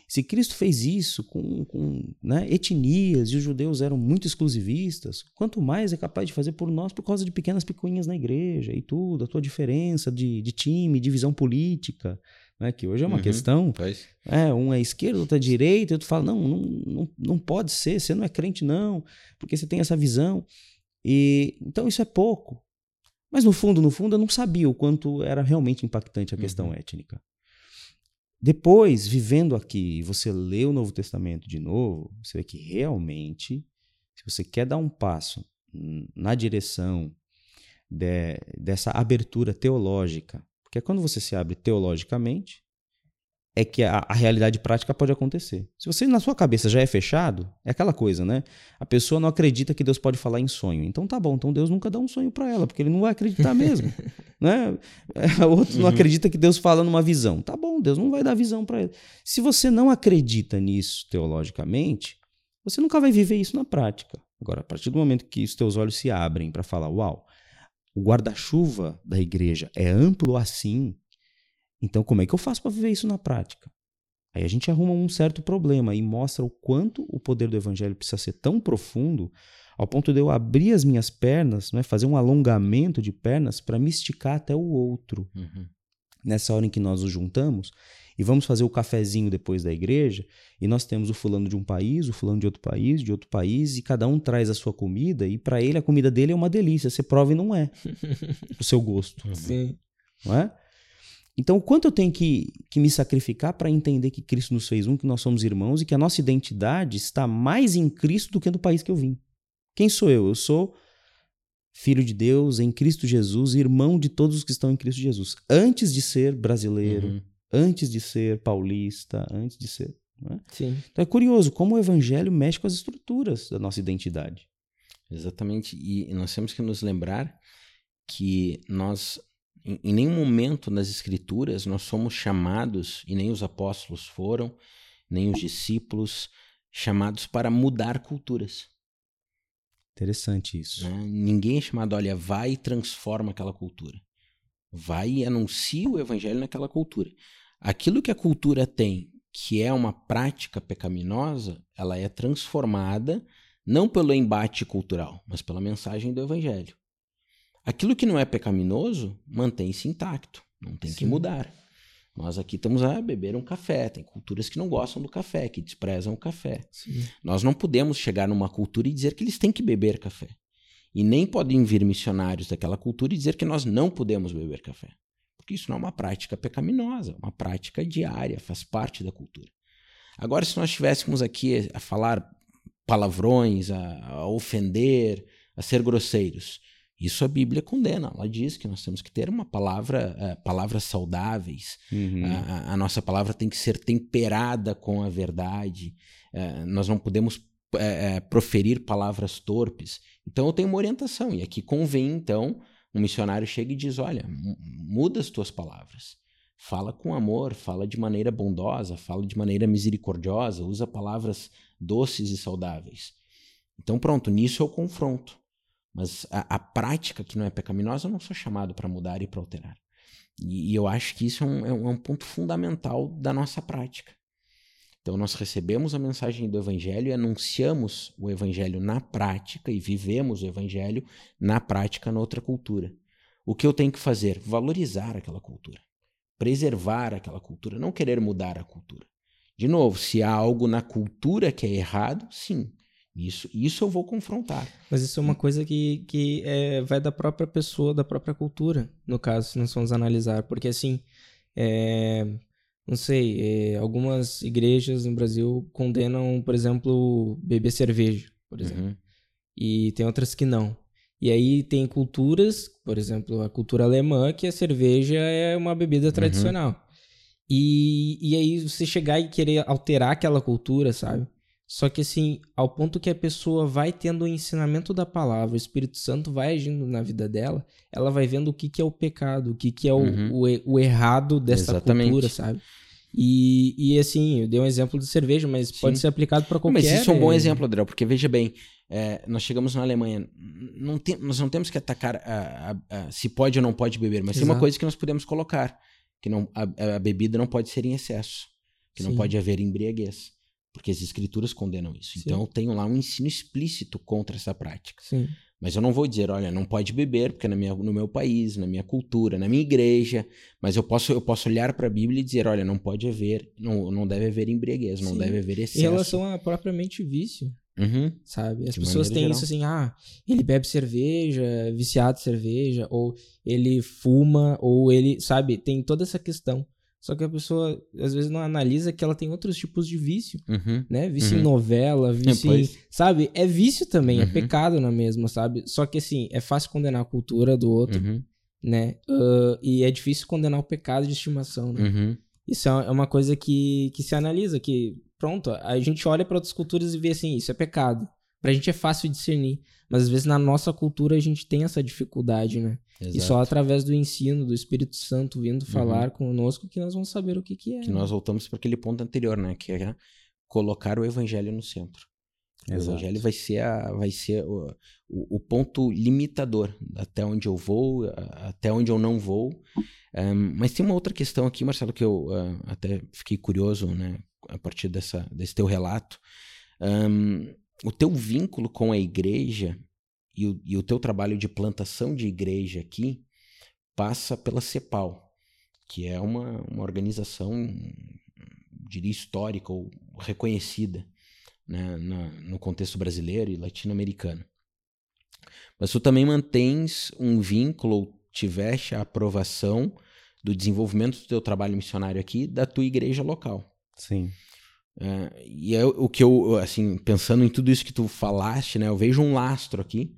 S2: Se Cristo fez isso com, com né, etnias e os judeus eram muito exclusivistas, quanto mais é capaz de fazer por nós por causa de pequenas picuinhas na igreja e tudo, a tua diferença de, de time, divisão política, né, que hoje é uma
S1: Uhum,
S2: questão.
S1: Pois.
S2: É, um é esquerda, outro é direita, e outro fala, não, não, não, não pode ser, você não é crente não, porque você tem essa visão. E Então isso é pouco. Mas no fundo, no fundo, eu não sabia o quanto era realmente impactante a questão
S1: Uhum.
S2: étnica. Depois, vivendo aqui, você lê o Novo Testamento de novo, você vê que realmente, se você quer dar um passo na direção de- dessa abertura teológica, porque quando você se abre teologicamente, é que a, a realidade prática pode acontecer. Se você na sua cabeça já é fechado, é aquela coisa, né? A pessoa não acredita que Deus pode falar em sonho. Então tá bom, então Deus nunca dá um sonho para ela, porque ele não vai acreditar mesmo, né? É, Outros não
S1: Uhum.
S2: acreditam que Deus fala numa visão. Tá bom, Deus não vai dar visão para ele. Se você não acredita nisso teologicamente, você nunca vai viver isso na prática. Agora, a partir do momento que os teus olhos se abrem para falar, uau, o guarda-chuva da igreja é amplo assim, então como é que eu faço para viver isso na prática? Aí a gente arruma um certo problema e mostra o quanto o poder do evangelho precisa ser tão profundo ao ponto de eu abrir as minhas pernas, né, fazer um alongamento de pernas para me esticar até o outro.
S1: Uhum.
S2: Nessa hora em que nós nos juntamos e vamos fazer o cafezinho depois da igreja, e nós temos o fulano de um país, o fulano de outro país, de outro país, e cada um traz a sua comida, e para ele a comida dele é uma delícia. Você prova e não é o seu gosto
S3: Sim.
S2: não é? Então, o quanto eu tenho que, que me sacrificar para entender que Cristo nos fez um, que nós somos irmãos e que a nossa identidade está mais em Cristo do que no país que eu vim. Quem sou eu? Eu sou filho de Deus em Cristo Jesus, irmão de todos os que estão em Cristo Jesus. Antes de ser brasileiro,
S1: Uhum.
S2: antes de ser paulista, antes de ser. é?
S3: Sim.
S2: Então é curioso como o evangelho mexe com as estruturas da nossa identidade.
S1: Exatamente. E nós temos que nos lembrar que nós, em, em nenhum momento nas Escrituras, nós somos chamados, e nem os apóstolos foram, nem os discípulos, chamados para mudar culturas.
S2: Interessante isso.
S1: né? Ninguém é chamado, olha, vai e transforma aquela cultura. Vai e anuncia o evangelho naquela cultura. Aquilo que a cultura tem, que é uma prática pecaminosa, ela é transformada não pelo embate cultural, mas pela mensagem do evangelho. Aquilo que não é pecaminoso mantém-se intacto, não tem que
S3: Sim.
S1: mudar. Nós aqui estamos a beber um café, tem culturas que não gostam do café, que desprezam o café.
S3: Sim.
S1: Nós não podemos chegar numa cultura e dizer que eles têm que beber café. E nem podem vir missionários daquela cultura e dizer que nós não podemos beber café. Porque isso não é uma prática pecaminosa, é uma prática diária, faz parte da cultura. Agora, se nós estivéssemos aqui a falar palavrões, a, a ofender, a ser grosseiros, isso a Bíblia condena. Ela diz que nós temos que ter uma palavra, eh, palavras saudáveis,
S2: Uhum.
S1: a, a- nossa palavra tem que ser temperada com a verdade. Eh, nós não podemos eh, proferir palavras torpes. Então eu tenho uma orientação. E aqui convém, então, um missionário chega e diz: olha, mu- muda as tuas palavras. Fala com amor, fala de maneira bondosa, fala de maneira misericordiosa, usa palavras doces e saudáveis. Então, pronto, nisso eu confronto. Mas a, a prática que não é pecaminosa, eu não sou chamado para mudar e para alterar. E, e eu acho que isso é um, é um- é um ponto fundamental da nossa prática. Então, nós recebemos a mensagem do Evangelho e anunciamos o Evangelho na prática e vivemos o Evangelho na prática na outra cultura. O que eu tenho que fazer? Valorizar aquela cultura, preservar aquela cultura, não querer mudar a cultura. De novo, se há algo na cultura que é errado, sim, isso, isso eu vou confrontar.
S3: Mas isso é uma coisa que, que é, vai da própria pessoa, da própria cultura, no caso, se nós formos analisar. Porque, assim, é, não sei, é, algumas igrejas no Brasil condenam, por exemplo, beber cerveja, por exemplo.
S1: Uhum.
S3: E tem outras que não. E aí tem culturas, por exemplo, a cultura alemã, que a cerveja é uma bebida tradicional. E, e aí você chegar e querer alterar aquela cultura, sabe? Só que assim, ao ponto que a pessoa vai tendo o ensinamento da palavra, o Espírito Santo vai agindo na vida dela, ela vai vendo o que, que é o pecado, o que, que é o,
S1: Uhum.
S3: o, o errado dessa
S1: Exatamente.
S3: cultura, sabe? E, e assim, eu dei um exemplo de cerveja, mas pode
S1: Sim.
S3: ser aplicado para qualquer...
S1: Mas isso é um bom
S3: eh,
S1: exemplo, Adriel, porque veja bem, é, nós chegamos na Alemanha, não tem- nós não temos que atacar a- a- a- se pode ou não pode beber, mas tem uma
S3: Exato.
S1: coisa que nós podemos colocar, que não, a, bebida não pode ser em excesso. que não
S3: Sim.
S1: pode haver embriaguez, porque as escrituras condenam isso.
S3: Sim.
S1: Então eu tenho lá um ensino explícito contra essa prática.
S3: Sim.
S1: Mas eu não vou dizer, olha, não pode beber, porque é na minha, no meu país, na minha cultura, na minha igreja. Mas eu posso, eu posso olhar para a Bíblia e dizer, olha, não pode haver, não, não deve haver embriaguez, não
S3: Sim.
S1: deve haver
S3: Em
S1: excesso.
S3: relação a propriamente vício,
S1: Uhum,
S3: sabe? As
S1: De
S3: pessoas têm
S1: geral.
S3: isso assim, ah, ele bebe cerveja, viciado em cerveja, ou ele fuma, ou ele, sabe? Tem toda essa questão. Só que a pessoa, às vezes, não analisa que ela tem outros tipos de vício,
S1: uhum.
S3: né? Vício em
S1: Uhum.
S3: novela, vício em...
S1: Pois.
S3: Sabe? É vício também, é
S1: Uhum.
S3: pecado na mesma, sabe? Só que, assim, é fácil condenar a cultura do outro,
S1: Uhum,
S3: né? Ah, e é difícil condenar o pecado de estimação, né?
S1: uhum.
S3: Isso é é uma coisa que, que se analisa, que, pronto, a gente olha para outras culturas e vê assim, isso é pecado. Pra gente é fácil discernir, mas às vezes na nossa cultura a gente tem essa dificuldade, né? E
S1: Exato. Uhum.
S3: só através do ensino, do Espírito Santo vindo falar conosco que nós vamos saber o que que é.
S1: Que nós voltamos para aquele ponto anterior, né? Que é colocar o evangelho no centro. O
S2: Exato.
S1: evangelho vai ser, a, vai ser o, o, o ponto limitador até onde eu vou, até onde eu não vou. Ahn, mas tem uma outra questão aqui, Marcelo, que eu ah, até fiquei curioso, né? A partir dessa, desse teu relato. Ahn, o teu vínculo com a igreja e o, e o teu trabalho de plantação de igreja aqui passa pela CEPAL, que é uma, uma organização, diria, histórica ou reconhecida né, na- no contexto brasileiro e latino-americano. Mas tu também mantens um vínculo, ou tiveste a aprovação do desenvolvimento do teu trabalho missionário aqui da tua igreja local.
S2: Sim.
S1: É, e é o que eu, assim, pensando em tudo isso que tu falaste, né, eu vejo um lastro aqui,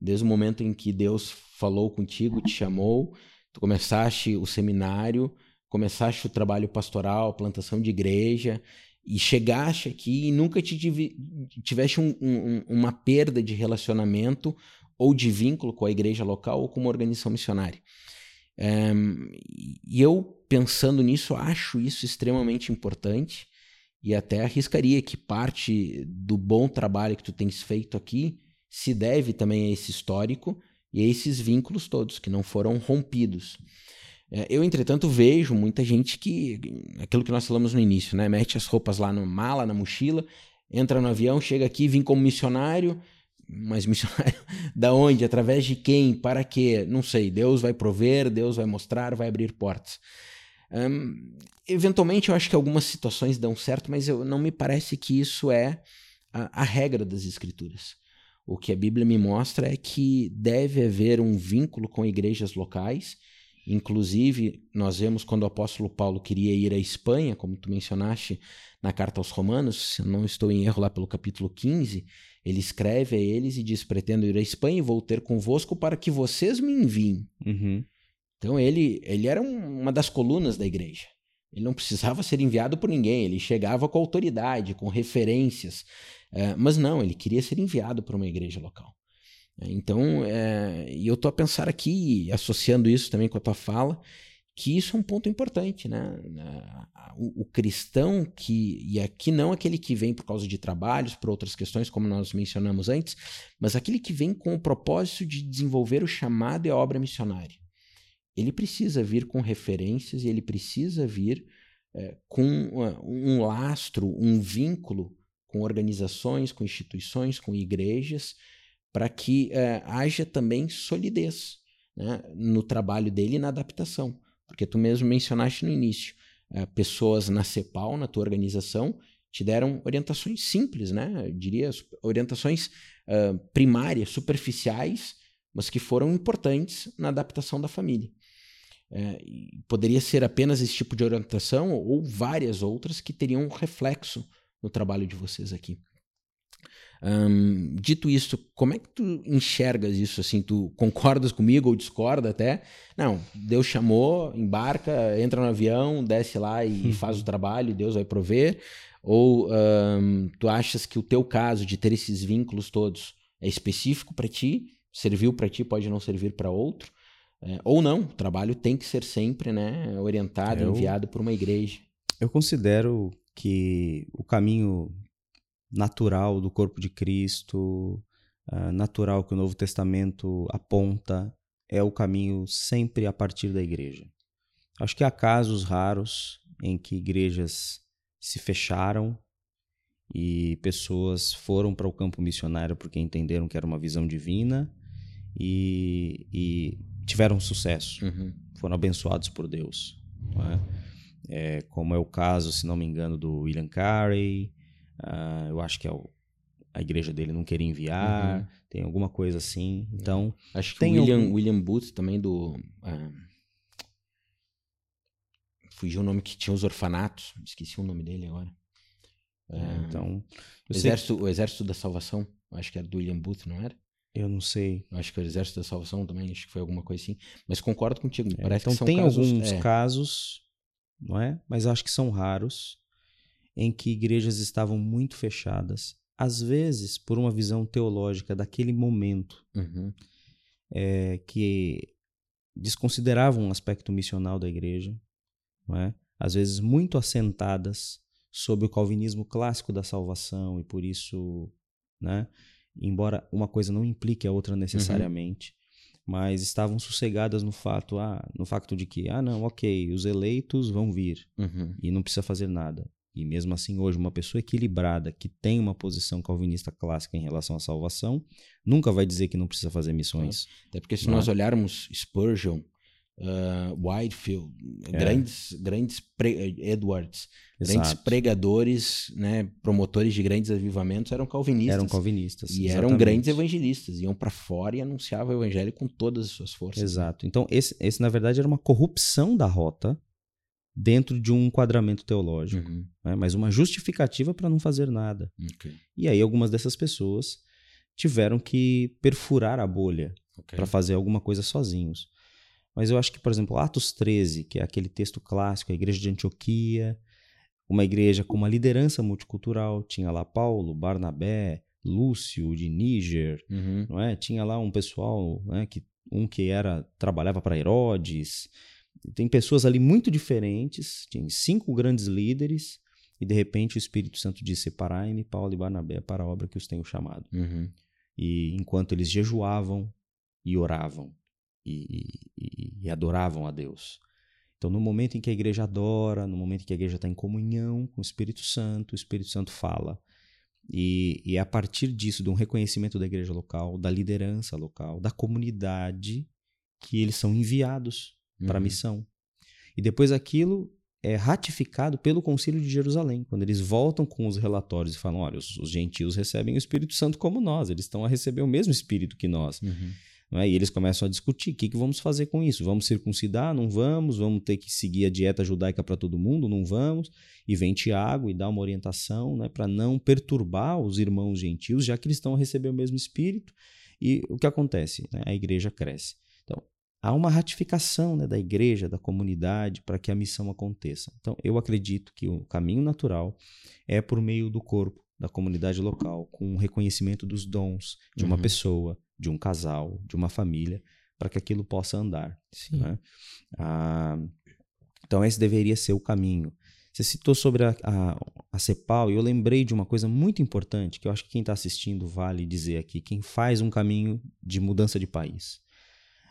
S1: desde o momento em que Deus falou contigo, te chamou, tu começaste o seminário, começaste o trabalho pastoral, plantação de igreja, e chegaste aqui e nunca te tive- tiveste um- um- uma perda de relacionamento ou de vínculo com a igreja local ou com uma organização missionária. É, e eu, pensando nisso, acho isso extremamente importante e até arriscaria que parte do bom trabalho que tu tens feito aqui se deve também a esse histórico e a esses vínculos todos que não foram rompidos. É, Eu, entretanto, vejo muita gente que, aquilo que nós falamos no início, né? Mete as roupas lá no mala, na mochila, entra no avião, chega aqui, vim como missionário, mas missionário da onde? Através de quem? Para quê? Não sei. Deus vai prover, Deus vai mostrar, vai abrir portas. Hum, eventualmente, eu acho que algumas situações dão certo, mas eu, não me parece que isso é a, a regra das escrituras. O que a Bíblia me mostra é que deve haver um vínculo com igrejas locais. Inclusive, nós vemos quando o apóstolo Paulo queria ir à Espanha, como tu mencionaste na carta aos Romanos, se eu não estou em erro lá pelo capítulo 15, ele escreve a eles e diz: Pretendo ir à Espanha e vou ter convosco para que vocês me enviem.
S2: Uhum.
S1: Então ele, ele era um- uma das colunas da igreja. Ele não precisava ser enviado por ninguém, ele chegava com autoridade, com referências. Eh, mas não, ele queria ser enviado para uma igreja local. Eh, Então, eh, e eu estou a pensar aqui, associando isso também com a tua fala, que isso é um ponto importante, né? O, o cristão que, e aqui não aquele que vem por causa de trabalhos, por outras questões, como nós mencionamos antes, mas aquele que vem com o propósito de desenvolver o chamado e a obra missionária ele precisa vir com referências e ele precisa vir eh, com uh, um lastro, um vínculo com organizações, com instituições, com igrejas, para que eh, haja também solidez né, no trabalho dele e na adaptação. Porque tu mesmo mencionaste no início, eh, pessoas na CEPAL, na tua organização, te deram orientações simples, né? Eu diria orientações primárias, superficiais, mas que foram importantes na adaptação da família. É, poderia ser apenas esse tipo de orientação ou várias outras que teriam um reflexo no trabalho de vocês aqui. Dito isso, como é que tu enxergas isso? Assim, tu concordas comigo ou discorda até? Não, Deus chamou, embarca, entra no avião, desce lá e faz o trabalho, Deus vai prover. Ou tu achas que o teu caso de ter esses vínculos todos é específico para ti, serviu para ti, pode não servir para outro? É, ou não, o trabalho tem que ser sempre né, orientado,
S2: Eu-
S1: enviado por uma igreja.
S2: Eu considero que o caminho natural do corpo de Cristo, ah, natural que o Novo Testamento aponta, é o caminho sempre a partir da igreja. Acho que há casos raros em que igrejas se fecharam e pessoas foram para o campo missionário porque entenderam que era uma visão divina e, e tiveram sucesso,
S1: Uhum.
S2: foram abençoados por Deus. é? É, como é o caso, se não me engano, do William Carey, ah, eu acho que é o- a igreja dele não queria enviar,
S1: Uhum.
S2: tem alguma coisa assim. Então,
S1: Acho que
S2: Tem
S1: o William,
S2: algum-
S1: William Booth também do. ah, fugiu o nome que tinha os orfanatos. Esqueci o nome dele agora. Ah,
S2: então
S1: o,
S2: eu, sei-
S1: exército, o Exército da Salvação. Acho que era do William Booth, não era?
S2: Eu não sei.
S1: Acho que o Exército da Salvação também, acho que foi alguma coisa assim. Mas concordo contigo.
S2: É,
S1: Parece
S2: então
S1: que são
S2: tem
S1: casos,
S2: alguns
S1: é,
S2: casos, não é? Mas acho que são raros em que igrejas estavam muito fechadas, às vezes por uma visão teológica daquele momento,
S1: uhum,
S2: é, que desconsideravam um aspecto missional da igreja, não é? Às vezes muito assentadas sobre o calvinismo clássico da salvação e por isso, né? Embora uma coisa não implique a outra necessariamente, mas estavam sossegadas no fato, ah, no facto de que, ah, não, ok, os eleitos vão vir
S1: uhum,
S2: e não precisa fazer nada. E mesmo assim, hoje, uma pessoa equilibrada que tem uma posição calvinista clássica em relação à salvação, nunca vai dizer que não precisa fazer missões.
S1: Até porque se
S2: é?
S1: nós olharmos Spurgeon, ah, Whitefield, grandes, grandes pre- Edwards, grandes
S2: Exato.
S1: pregadores, né, promotores de grandes avivamentos eram calvinistas.
S2: Eram calvinistas.
S1: E eram
S2: exatamente.
S1: grandes evangelistas, iam para fora e anunciavam o evangelho com todas as suas forças.
S2: Exato. Então, esse, esse, na verdade, era uma corrupção da rota dentro de um enquadramento teológico,
S1: Uhum,
S2: né? mas uma justificativa para não fazer nada.
S1: ok,
S2: E aí, algumas dessas pessoas tiveram que perfurar a bolha
S1: ok.
S2: para fazer alguma coisa sozinhos. Mas eu acho que, por exemplo, Atos 13, que é aquele texto clássico, a igreja de Antioquia, uma igreja com uma liderança multicultural, tinha lá Paulo, Barnabé, Lúcio de Níger,
S1: Uhum,
S2: não é? Tinha lá um pessoal, né, que um que era trabalhava para Herodes. Tem pessoas ali muito diferentes, tem cinco grandes líderes e de repente o Espírito Santo diz: "Separai-me Paulo e Barnabé para a obra que os tenho chamado".
S1: uhum,
S2: E enquanto eles jejuavam e oravam e, e- e adoravam a Deus. Então, no momento em que a igreja adora, no momento em que a igreja está em comunhão com o Espírito Santo, o Espírito Santo fala. E, e a partir disso, de um reconhecimento da igreja local, da liderança local, da comunidade, que eles são enviados para a
S1: uhum.
S2: missão. E depois aquilo é ratificado pelo Concílio de Jerusalém, quando eles voltam com os relatórios e falam: olha, os, os gentios recebem o Espírito Santo como nós, eles estão a receber o mesmo Espírito que nós.
S1: Uhum.
S2: É? E eles começam a discutir: o que, que vamos fazer com isso? Vamos circuncidar? Não vamos? Vamos ter que seguir a dieta judaica para todo mundo? Não vamos? E vem Tiago e dá uma orientação né, para não perturbar os irmãos gentios, já que eles estão a receber o mesmo Espírito. E o que acontece? né? A igreja cresce. Então, há uma ratificação né, da igreja, da comunidade, para que a missão aconteça. Então, eu acredito que o caminho natural é por meio do corpo, da comunidade local, com o reconhecimento dos dons de uma
S1: Uhum.
S2: pessoa, de um casal, de uma família, para que aquilo possa andar. Né? Ah, então, esse deveria ser o caminho. Você citou sobre a, a, a CEPAL e eu lembrei de uma coisa muito importante que eu acho que quem está assistindo vale dizer aqui: quem faz um caminho de mudança de país.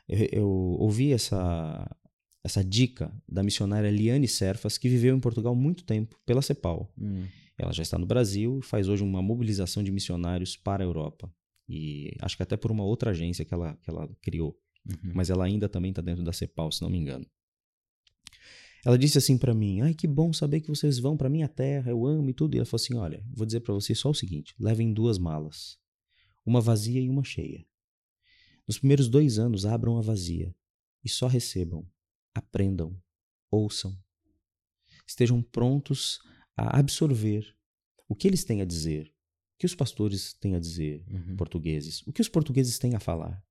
S2: Eu, eu ouvi essa, essa dica da missionária Liane Serfas, que viveu em Portugal muito tempo pela CEPAL.
S1: Uhum.
S2: Ela já está no Brasil e faz hoje uma mobilização de missionários para a Europa. E acho que até por uma outra agência que ela, que ela criou.
S1: Uhum.
S2: Mas ela ainda também está dentro da CEPAL, se não me engano. Ela disse assim para mim: Ai, que bom saber que vocês vão para minha terra, eu amo e tudo. E ela falou assim: Olha, vou dizer para vocês só o seguinte: levem duas malas, uma vazia e uma cheia. Nos primeiros dois anos, abram a vazia e só recebam, aprendam, ouçam. Estejam prontos a absorver o que eles têm a dizer, o que os pastores têm a dizer,
S1: Uhum.
S2: portugueses, o que os portugueses têm a falar.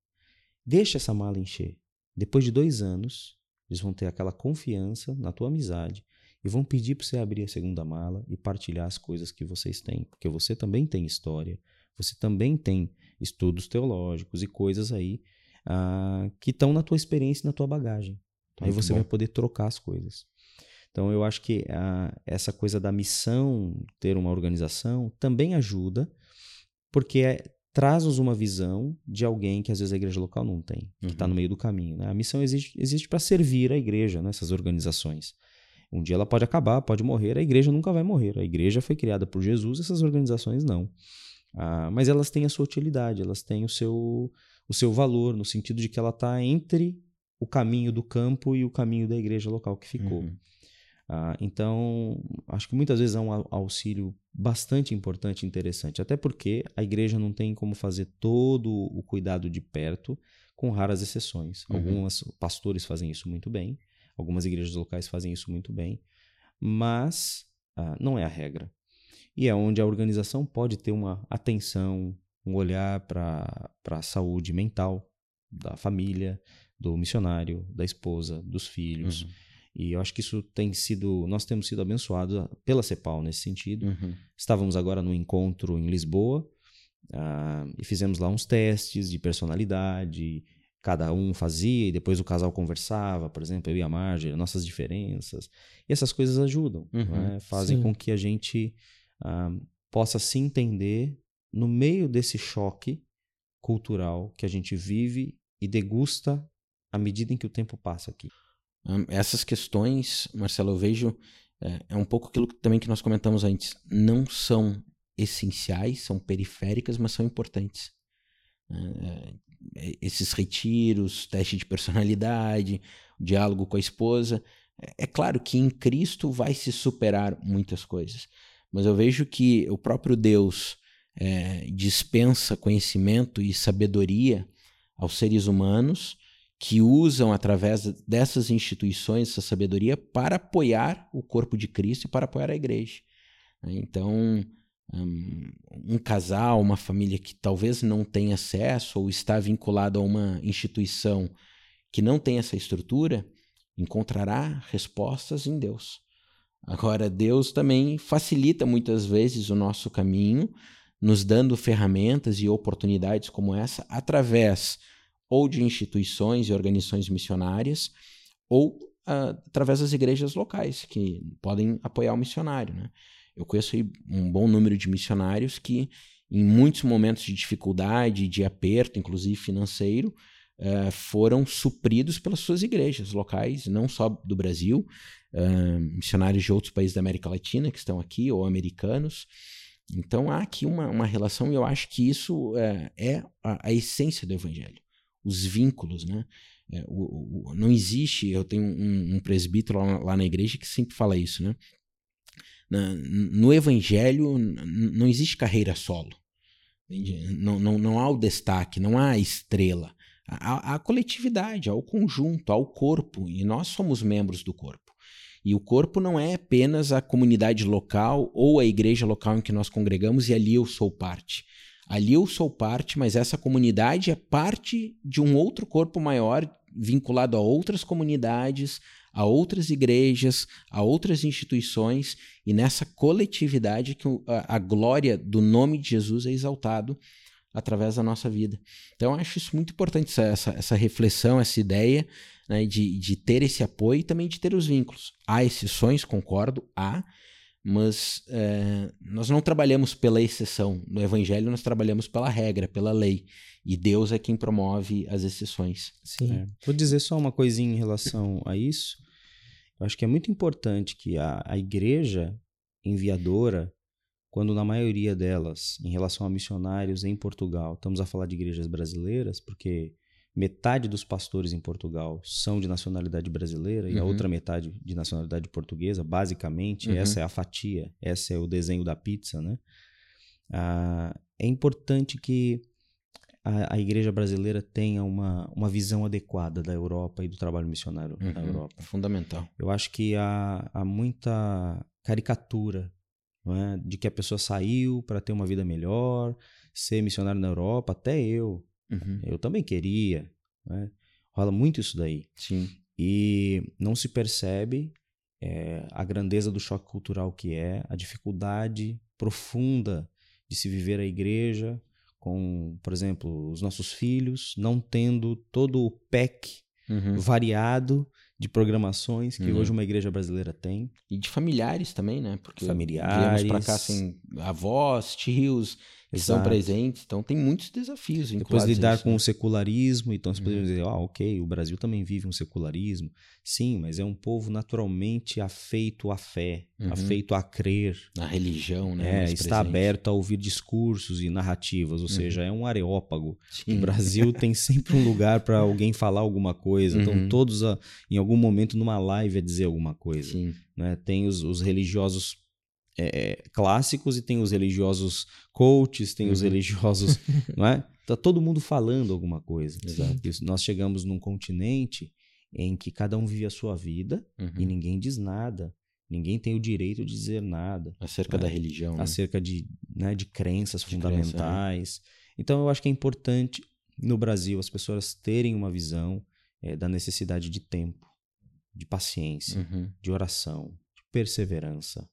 S2: Deixa essa mala encher. Depois de dois anos, eles vão ter aquela confiança na tua amizade e vão pedir para você abrir a segunda mala e partilhar as coisas que vocês têm, porque você também tem história, você também tem estudos teológicos e coisas aí ah, que estão na tua experiência e na tua bagagem. Aí
S1: Muito
S2: você
S1: bom.
S2: vai poder trocar as coisas. Então eu acho que ah, essa coisa da missão, ter uma organização, também ajuda, porque é- traz-nos uma visão de alguém que às vezes a igreja local não tem, que está
S1: Uhum.
S2: no meio do caminho. né? A missão existe, existe para servir a igreja, né? essas organizações. Um dia ela pode acabar, pode morrer, a igreja nunca vai morrer. A igreja foi criada por Jesus, essas organizações não. Ah, mas elas têm a sua utilidade, elas têm o seu, o seu valor, no sentido de que ela está entre o caminho do campo e o caminho da igreja local que ficou. Uhum. Ah, então, acho que muitas vezes é um auxílio bastante importante e interessante, até porque a igreja não tem como fazer todo o cuidado de perto, com raras exceções. Uhum. Alguns pastores fazem isso muito bem, algumas igrejas locais fazem isso muito bem, mas ah, não é a regra. E é onde a organização pode ter uma atenção, um olhar para a saúde mental da família, do missionário, da esposa, dos filhos. Uhum. E eu acho que isso tem sido. Nós temos sido abençoados pela CEPAL nesse sentido. Uhum. Estávamos agora no encontro em Lisboa uh, e fizemos lá uns testes de personalidade. Cada um fazia e depois o casal conversava, por exemplo, eu e a Marge, nossas diferenças. E essas coisas ajudam, uhum. né? fazem Sim. com que a gente uh, possa se entender no meio desse choque cultural que a gente vive e degusta à medida em que o tempo passa aqui.
S1: Essas questões, Marcelo, eu vejo, é, é um pouco aquilo também que nós comentamos antes. Não são essenciais, são periféricas, mas são importantes. É, esses retiros, teste de personalidade, diálogo com a esposa. É, é claro que em Cristo vai se superar muitas coisas, mas eu vejo que o próprio Deus dispensa conhecimento e sabedoria aos seres humanos que usam através dessas instituições essa sabedoria para apoiar o corpo de Cristo e para apoiar a igreja. Então, um, casal, uma família que talvez não tenha acesso ou está vinculado a uma instituição que não tem essa estrutura, encontrará respostas em Deus. Agora, Deus também facilita muitas vezes o nosso caminho, nos dando ferramentas e oportunidades como essa através ou de instituições e organizações missionárias, ou uh, através das igrejas locais, que podem apoiar o missionário. Né? Eu conheço um bom número de missionários que, em muitos momentos de dificuldade, de aperto, inclusive financeiro, uh, foram supridos pelas suas igrejas locais, não só do Brasil, uh, missionários de outros países da América Latina que estão aqui, ou americanos. Então há aqui uma, uma relação, e eu acho que isso é, é a, a essência do Evangelho os vínculos, né? É, o, o, não existe, eu tenho um, um presbítero lá, lá, na igreja que sempre fala isso, né? Na, no evangelho não existe carreira solo. Não, não, não há o destaque, não há a estrela. Há, há a coletividade, há o conjunto, há o corpo, e nós somos membros do corpo. E o corpo não é apenas a comunidade local ou a igreja local em que nós congregamos e ali eu sou parte. Ali eu sou parte, mas essa comunidade é parte de um outro corpo maior vinculado a outras comunidades, a outras igrejas, a outras instituições, e nessa coletividade que a, glória do nome de Jesus é exaltado através da nossa vida. Então, eu acho isso muito importante, essa, essa reflexão, essa ideia né, de, de ter esse apoio e também de ter os vínculos. Há exceções, concordo, há, mas é, nós não trabalhamos pela exceção. No Evangelho, nós trabalhamos pela regra, pela lei. E Deus é quem promove as exceções.
S2: Sim. É. Vou dizer só uma coisinha em relação a isso. Eu acho que é muito importante que a, a igreja enviadora, quando na maioria delas, em relação a missionários em Portugal, estamos a falar de igrejas brasileiras, porque metade dos pastores em Portugal são de nacionalidade brasileira uhum. e a uhum. outra metade de nacionalidade portuguesa, basicamente, uhum. essa é a fatia, esse é o desenho da pizza, né? Ah, é importante que a, a, igreja brasileira tenha uma, uma visão adequada da Europa e do trabalho missionário uhum. na Europa. É
S1: fundamental.
S2: Eu acho que há, há muita caricatura é? de que a pessoa saiu para ter uma vida melhor, ser missionário na Europa, até eu. Uhum. Eu também queria. Né? Rola muito isso daí.
S1: Sim.
S2: E não se percebe é, a grandeza do choque cultural que é, a dificuldade profunda de se viver a igreja com, por exemplo, os nossos filhos, não tendo todo o PEC uhum. variado de programações que uhum. hoje uma igreja brasileira tem.
S1: E de familiares também, né?
S2: Porque familiares.
S1: viemos para cá sem avós, tios, estão presentes. Então tem muitos desafios.
S2: Depois lidar com o secularismo, então você uhum. poderia dizer, ah, ok, o Brasil também vive um secularismo. Sim, mas é um povo naturalmente afeito à fé, uhum. afeito a crer.
S1: Na religião, né?
S2: É, está aberto a ouvir discursos e narrativas, ou uhum. seja, é um areópago. Sim. O Brasil tem sempre um lugar para alguém falar alguma coisa. Então uhum. todos, a, em algum momento, numa live, a dizer alguma coisa. Sim. Né? Tem os, os religiosos é, clássicos e tem os religiosos coaches, tem uhum. os religiosos, não é? Tá todo mundo falando alguma coisa. Nós chegamos num continente em que cada um vive a sua vida uhum. e ninguém diz nada. Ninguém tem o direito de dizer nada.
S1: Acerca né? da religião.
S2: Né? Acerca de, né, de crenças de fundamentais. Crença, né? Então eu acho que é importante no Brasil as pessoas terem uma visão é, da necessidade de tempo, de paciência, uhum. de oração, de perseverança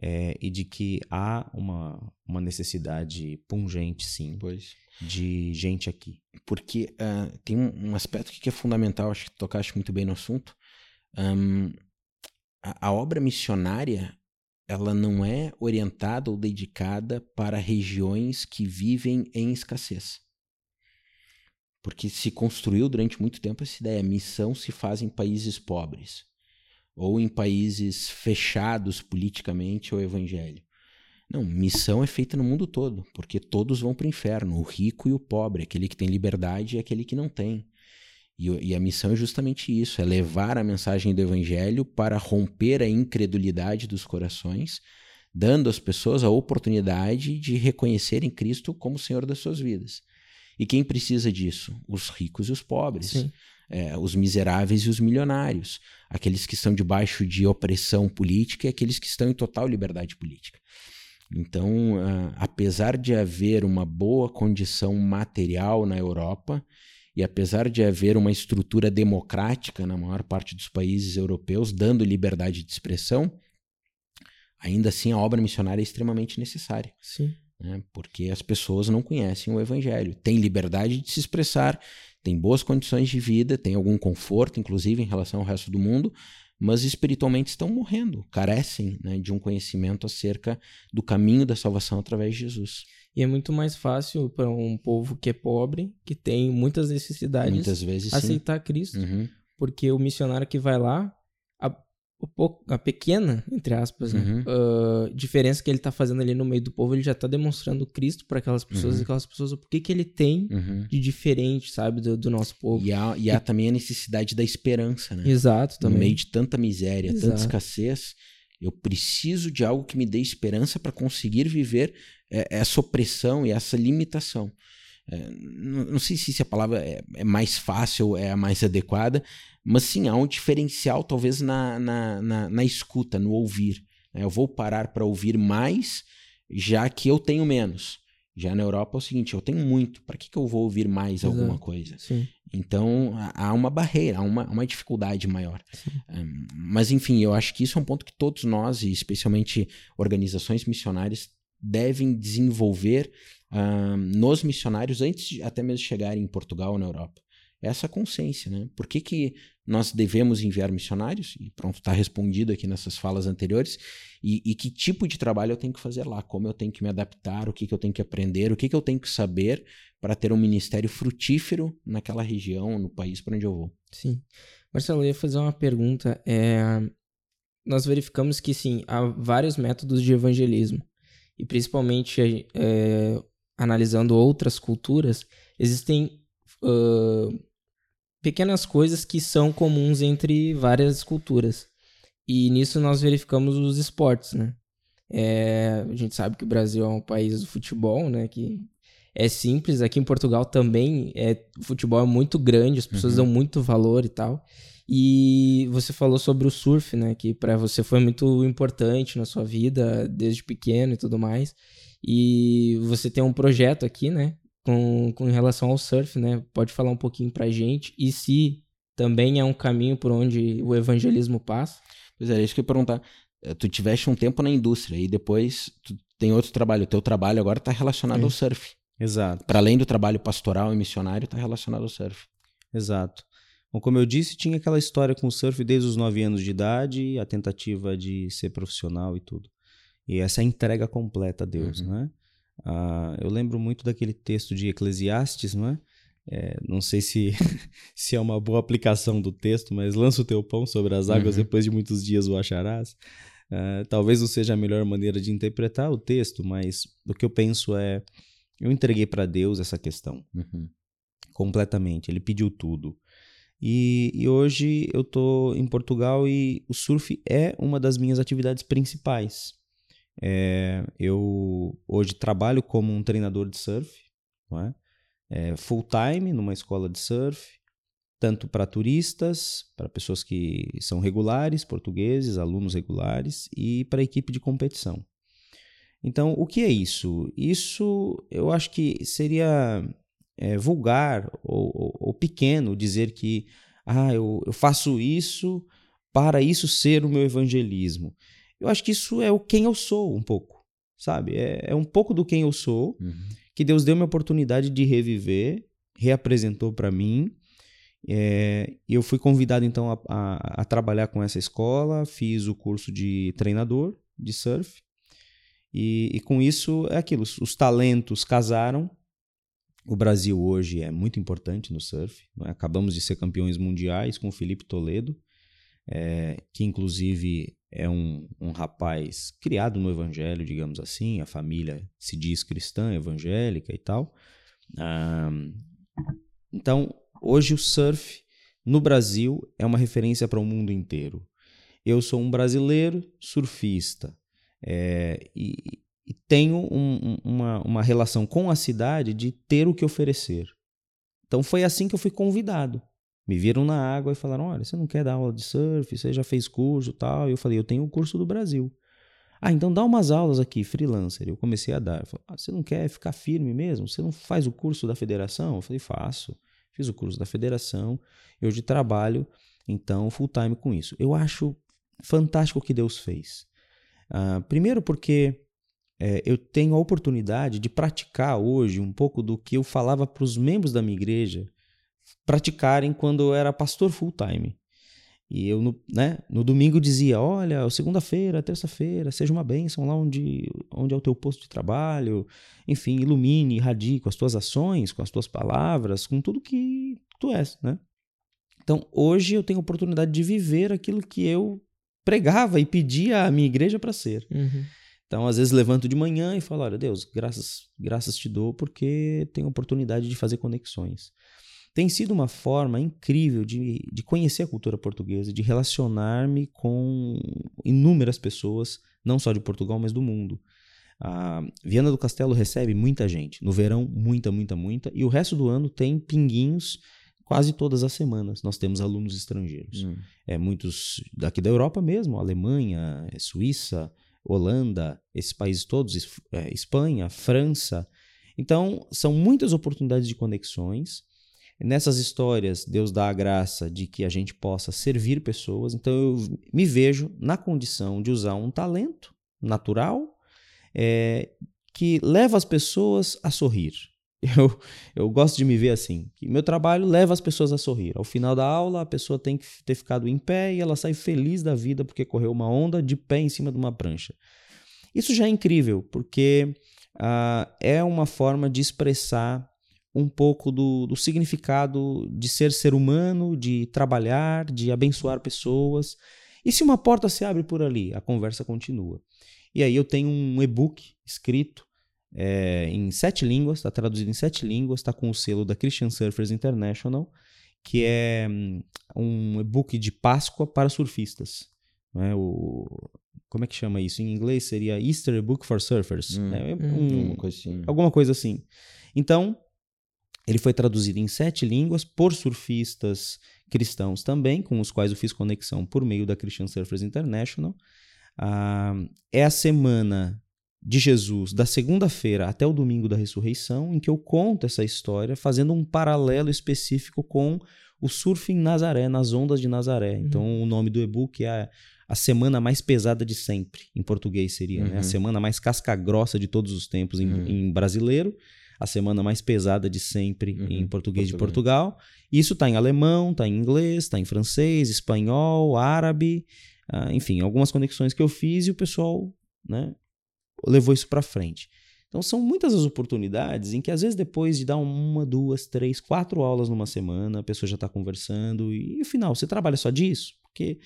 S2: é, e de que há uma, uma necessidade pungente, sim,
S1: pois.
S2: de gente aqui.
S1: Porque uh, tem um, um, aspecto que é fundamental, acho que tocaste muito bem no assunto. Um, a, a obra missionária ela não é orientada ou dedicada para regiões que vivem em escassez. Porque se construiu durante muito tempo essa ideia: missão se faz em países pobres ou em países fechados politicamente ao evangelho. Não, missão é feita no mundo todo, porque todos vão para o inferno, o rico e o pobre, aquele que tem liberdade e aquele que não tem. E, e, a missão é justamente isso: é levar a mensagem do evangelho para romper a incredulidade dos corações, dando às pessoas a oportunidade de reconhecerem Cristo como Senhor das suas vidas. E quem precisa disso? Os ricos e os pobres. Sim é, os miseráveis e os milionários, aqueles que estão debaixo de opressão política e aqueles que estão em total liberdade política. Então, uh, apesar de haver uma boa condição material na Europa, e apesar de haver uma estrutura democrática na maior parte dos países europeus, dando liberdade de expressão, ainda assim a obra missionária é extremamente necessária.
S3: Sim.
S1: Né? Porque as pessoas não conhecem o evangelho. Têm liberdade de se expressar, tem boas condições de vida, tem algum conforto, inclusive, em relação ao resto do mundo, mas espiritualmente estão morrendo, carecem né, de um conhecimento acerca do caminho da salvação através de Jesus.
S3: E é muito mais fácil para um povo que é pobre, que tem muitas necessidades,
S1: muitas vezes
S3: aceitar
S1: sim.
S3: Cristo. Uhum. Porque o missionário que vai lá, a pequena, entre aspas, né? uhum. uh, diferença que ele está fazendo ali no meio do povo, ele já está demonstrando Cristo para aquelas pessoas uhum. e aquelas pessoas o que, que ele tem uhum. de diferente, sabe, do, do nosso povo.
S1: E há, e há e... também a necessidade da esperança, né?
S3: Exato, também.
S1: No meio de tanta miséria, Exato. tanta escassez, eu preciso de algo que me dê esperança para conseguir viver é, essa opressão e essa limitação. É, não, não, sei se a palavra é, é mais fácil, é a mais adequada, mas sim, há um diferencial, talvez, na, na, na, na escuta, no ouvir. Né? Eu vou parar para ouvir mais, já que eu tenho menos. Já na Europa é o seguinte, eu tenho muito, para que, que eu vou ouvir mais Exato. alguma coisa?
S3: Sim.
S1: Então há uma barreira, há uma, uma dificuldade maior. Um, mas enfim, eu acho que isso é um ponto que todos nós, e especialmente organizações missionárias, devem desenvolver nos missionários antes de até mesmo chegarem em Portugal ou na Europa essa consciência, né? Por que, que nós devemos enviar missionários? E pronto, está respondido aqui nessas falas anteriores. E, e, que tipo de trabalho eu tenho que fazer lá? Como eu tenho que me adaptar? O que, que eu tenho que aprender? O que, que eu tenho que saber para ter um ministério frutífero naquela região, no país para onde eu vou?
S3: Sim. Marcelo, eu ia fazer uma pergunta. É... Nós verificamos que, sim, há vários métodos de evangelismo. E principalmente é, analisando outras culturas, existem uh, pequenas coisas que são comuns entre várias culturas. E nisso nós verificamos os esportes, né? É, a gente sabe que o Brasil é um país do futebol, né? Que é simples. Aqui em Portugal também é, o futebol é muito grande, as pessoas uhum. dão muito valor e tal. E você falou sobre o surf, né? Que para você foi muito importante na sua vida desde pequeno e tudo mais. E você tem um projeto aqui, né? com, com relação ao surf, né? Pode falar um pouquinho pra gente e se também é um caminho por onde o evangelismo passa?
S1: Pois é, isso que eu ia perguntar. Eh, tu tiveste um tempo na indústria e depois tu tem outro trabalho. O teu trabalho agora está relacionado é. ao surf.
S2: Exato.
S1: Para além do trabalho pastoral e missionário, está relacionado ao surf.
S2: Exato. Bom, como eu disse, tinha aquela história com o surf desde os nove anos de idade, a tentativa de ser profissional e tudo. E essa é entrega completa a Deus, uhum. né? Uh, eu lembro muito daquele texto de Eclesiastes, não é? não sei se, se é uma boa aplicação do texto, mas lança o teu pão sobre as águas, uhum. depois de muitos dias o acharás. Uh, talvez não seja a melhor maneira de interpretar o texto, mas o que eu penso é: eu entreguei para Deus essa questão uhum. completamente. Ele pediu tudo. E, e hoje eu estou em Portugal e o surf é uma das minhas atividades principais. É, eu hoje trabalho como um treinador de surf, é? É, full time numa escola de surf, tanto para turistas, para pessoas que são regulares, portugueses, alunos regulares, e para equipe de competição. Então, o que é isso? Isso eu acho que seria é, vulgar ou, ou, ou, pequeno dizer que ah, eu, eu faço isso para isso ser o meu evangelismo. Eu acho que isso é o quem eu sou, um pouco, sabe? É, é um pouco do quem eu sou, uhum. que Deus deu-me a oportunidade de reviver, reapresentou para mim. É, eu fui convidado então a, a, a, trabalhar com essa escola, fiz o curso de treinador de surf. E, e com isso é aquilo: os, os talentos casaram. O Brasil hoje é muito importante no surf. É? Acabamos de ser campeões mundiais com o Felipe Toledo, é, que inclusive é um, um rapaz criado no evangelho, digamos assim, a família se diz cristã, evangélica e tal. Ah, então, hoje o surf no Brasil é uma referência para o mundo inteiro. Eu sou um brasileiro surfista é, e, e, tenho um, uma, uma relação com a cidade de ter o que oferecer. Então foi assim que eu fui convidado me viram na água e falaram: Olha, você não quer dar aula de surf? Você já fez curso tal? E eu falei: Eu tenho o curso do Brasil. Ah, então dá umas aulas aqui, freelancer. Eu comecei a dar. Falei, ah, você não quer ficar firme mesmo? Você não faz o curso da federação? Eu falei: Faço. Fiz o curso da federação. Eu de trabalho, então, full time com isso. Eu acho fantástico o que Deus fez. Ah, primeiro, porque é, eu tenho a oportunidade de praticar hoje um pouco do que eu falava para os membros da minha igreja praticarem quando eu era pastor full time. E eu, no, né, no domingo dizia: Olha, segunda-feira, terça-feira, seja uma bênção lá onde, onde é o teu posto de trabalho. Enfim, ilumine, irradie com as tuas ações, com as tuas palavras, com tudo que tu és, né? Então, hoje eu tenho a oportunidade de viver aquilo que eu pregava e pedia à minha igreja para ser. Uhum. Então, às vezes levanto de manhã e falo: Olha, Deus, graças, graças te dou porque tenho a oportunidade de fazer conexões tem sido uma forma incrível de, de conhecer a cultura portuguesa, de relacionar-me com inúmeras pessoas, não só de Portugal, mas do mundo. A Viana do Castelo recebe muita gente. No verão, muita, muita, muita. E o resto do ano tem pinguinhos quase todas as semanas. Nós temos alunos estrangeiros. Hum. É, muitos daqui da Europa mesmo, Alemanha, Suíça, Holanda, esses países todos, é, Espanha, França. Então, são muitas oportunidades de conexões Nessas histórias, Deus dá a graça de que a gente possa servir pessoas. Então, eu me vejo na condição de usar um talento natural é, que leva as pessoas a sorrir. Eu, eu gosto de me ver assim, meu trabalho leva as pessoas a sorrir. Ao final da aula, a pessoa tem que ter ficado em pé e ela sai feliz da vida porque correu uma onda de pé em cima de uma prancha. Isso já é incrível, porque uh, é uma forma de expressar um pouco do, do significado de ser ser humano, de trabalhar, de abençoar pessoas. E se uma porta se abre por ali, a conversa continua. E aí eu tenho um e-book escrito é, em sete línguas, está traduzido em sete línguas, está com o selo da Christian Surfers International, que é hum, um e-book de Páscoa para surfistas. É? O, como é que chama isso? Em inglês seria Easter Book for Surfers. Hum, é, um, coisa assim. Alguma coisa assim. Então, ele foi traduzido em sete línguas por surfistas cristãos também, com os quais eu fiz conexão por meio da Christian Surfers International. Ah, é a semana de Jesus, da segunda-feira até o domingo da ressurreição, em que eu conto essa história, fazendo um paralelo específico com o surf em Nazaré, nas ondas de Nazaré. Uhum. Então, o nome do e-book é a, a, semana mais pesada de sempre, em português seria, uhum. né? A uhum. semana mais casca-grossa de todos os tempos em, uhum. em brasileiro a semana mais pesada de sempre uhum, em português, de Portugal. Isso está em alemão, está em inglês, está em francês, espanhol, árabe, uh, enfim, algumas conexões que eu fiz e o pessoal né, levou isso para frente. Então são muitas as oportunidades em que às vezes depois de dar uma, duas, três, quatro aulas numa semana, a pessoa já está conversando e, no final você trabalha só disso, porque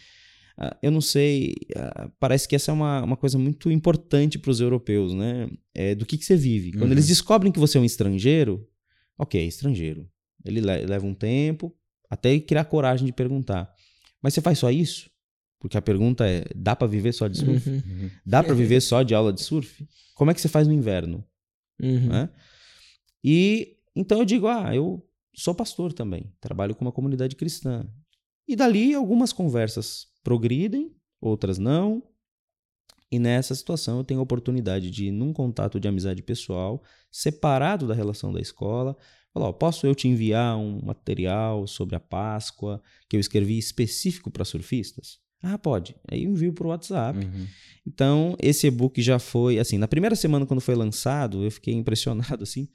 S2: eu não sei, uh, parece que essa é uma, uma coisa muito importante para os europeus, né? É do que, que você vive. Quando uhum. eles descobrem que você é um estrangeiro, ok, estrangeiro. Ele leva um tempo até criar coragem de perguntar. Mas você faz só isso? Porque a pergunta é: dá para viver só de surf? Uhum. Dá para viver só de aula de surf? Como é que você faz no inverno? Uhum. Né? E então eu digo: ah, eu sou pastor também, trabalho com uma comunidade cristã. E dali algumas conversas progridem, outras não. E nessa situação eu tenho a oportunidade de, num contato de amizade pessoal, separado da relação da escola, falar: ó, posso eu te enviar um material sobre a Páscoa que eu escrevi específico para surfistas? Ah, pode. Aí eu envio para o WhatsApp. Uhum. Então, esse e-book já foi, assim, na primeira semana quando foi lançado, eu fiquei impressionado, assim.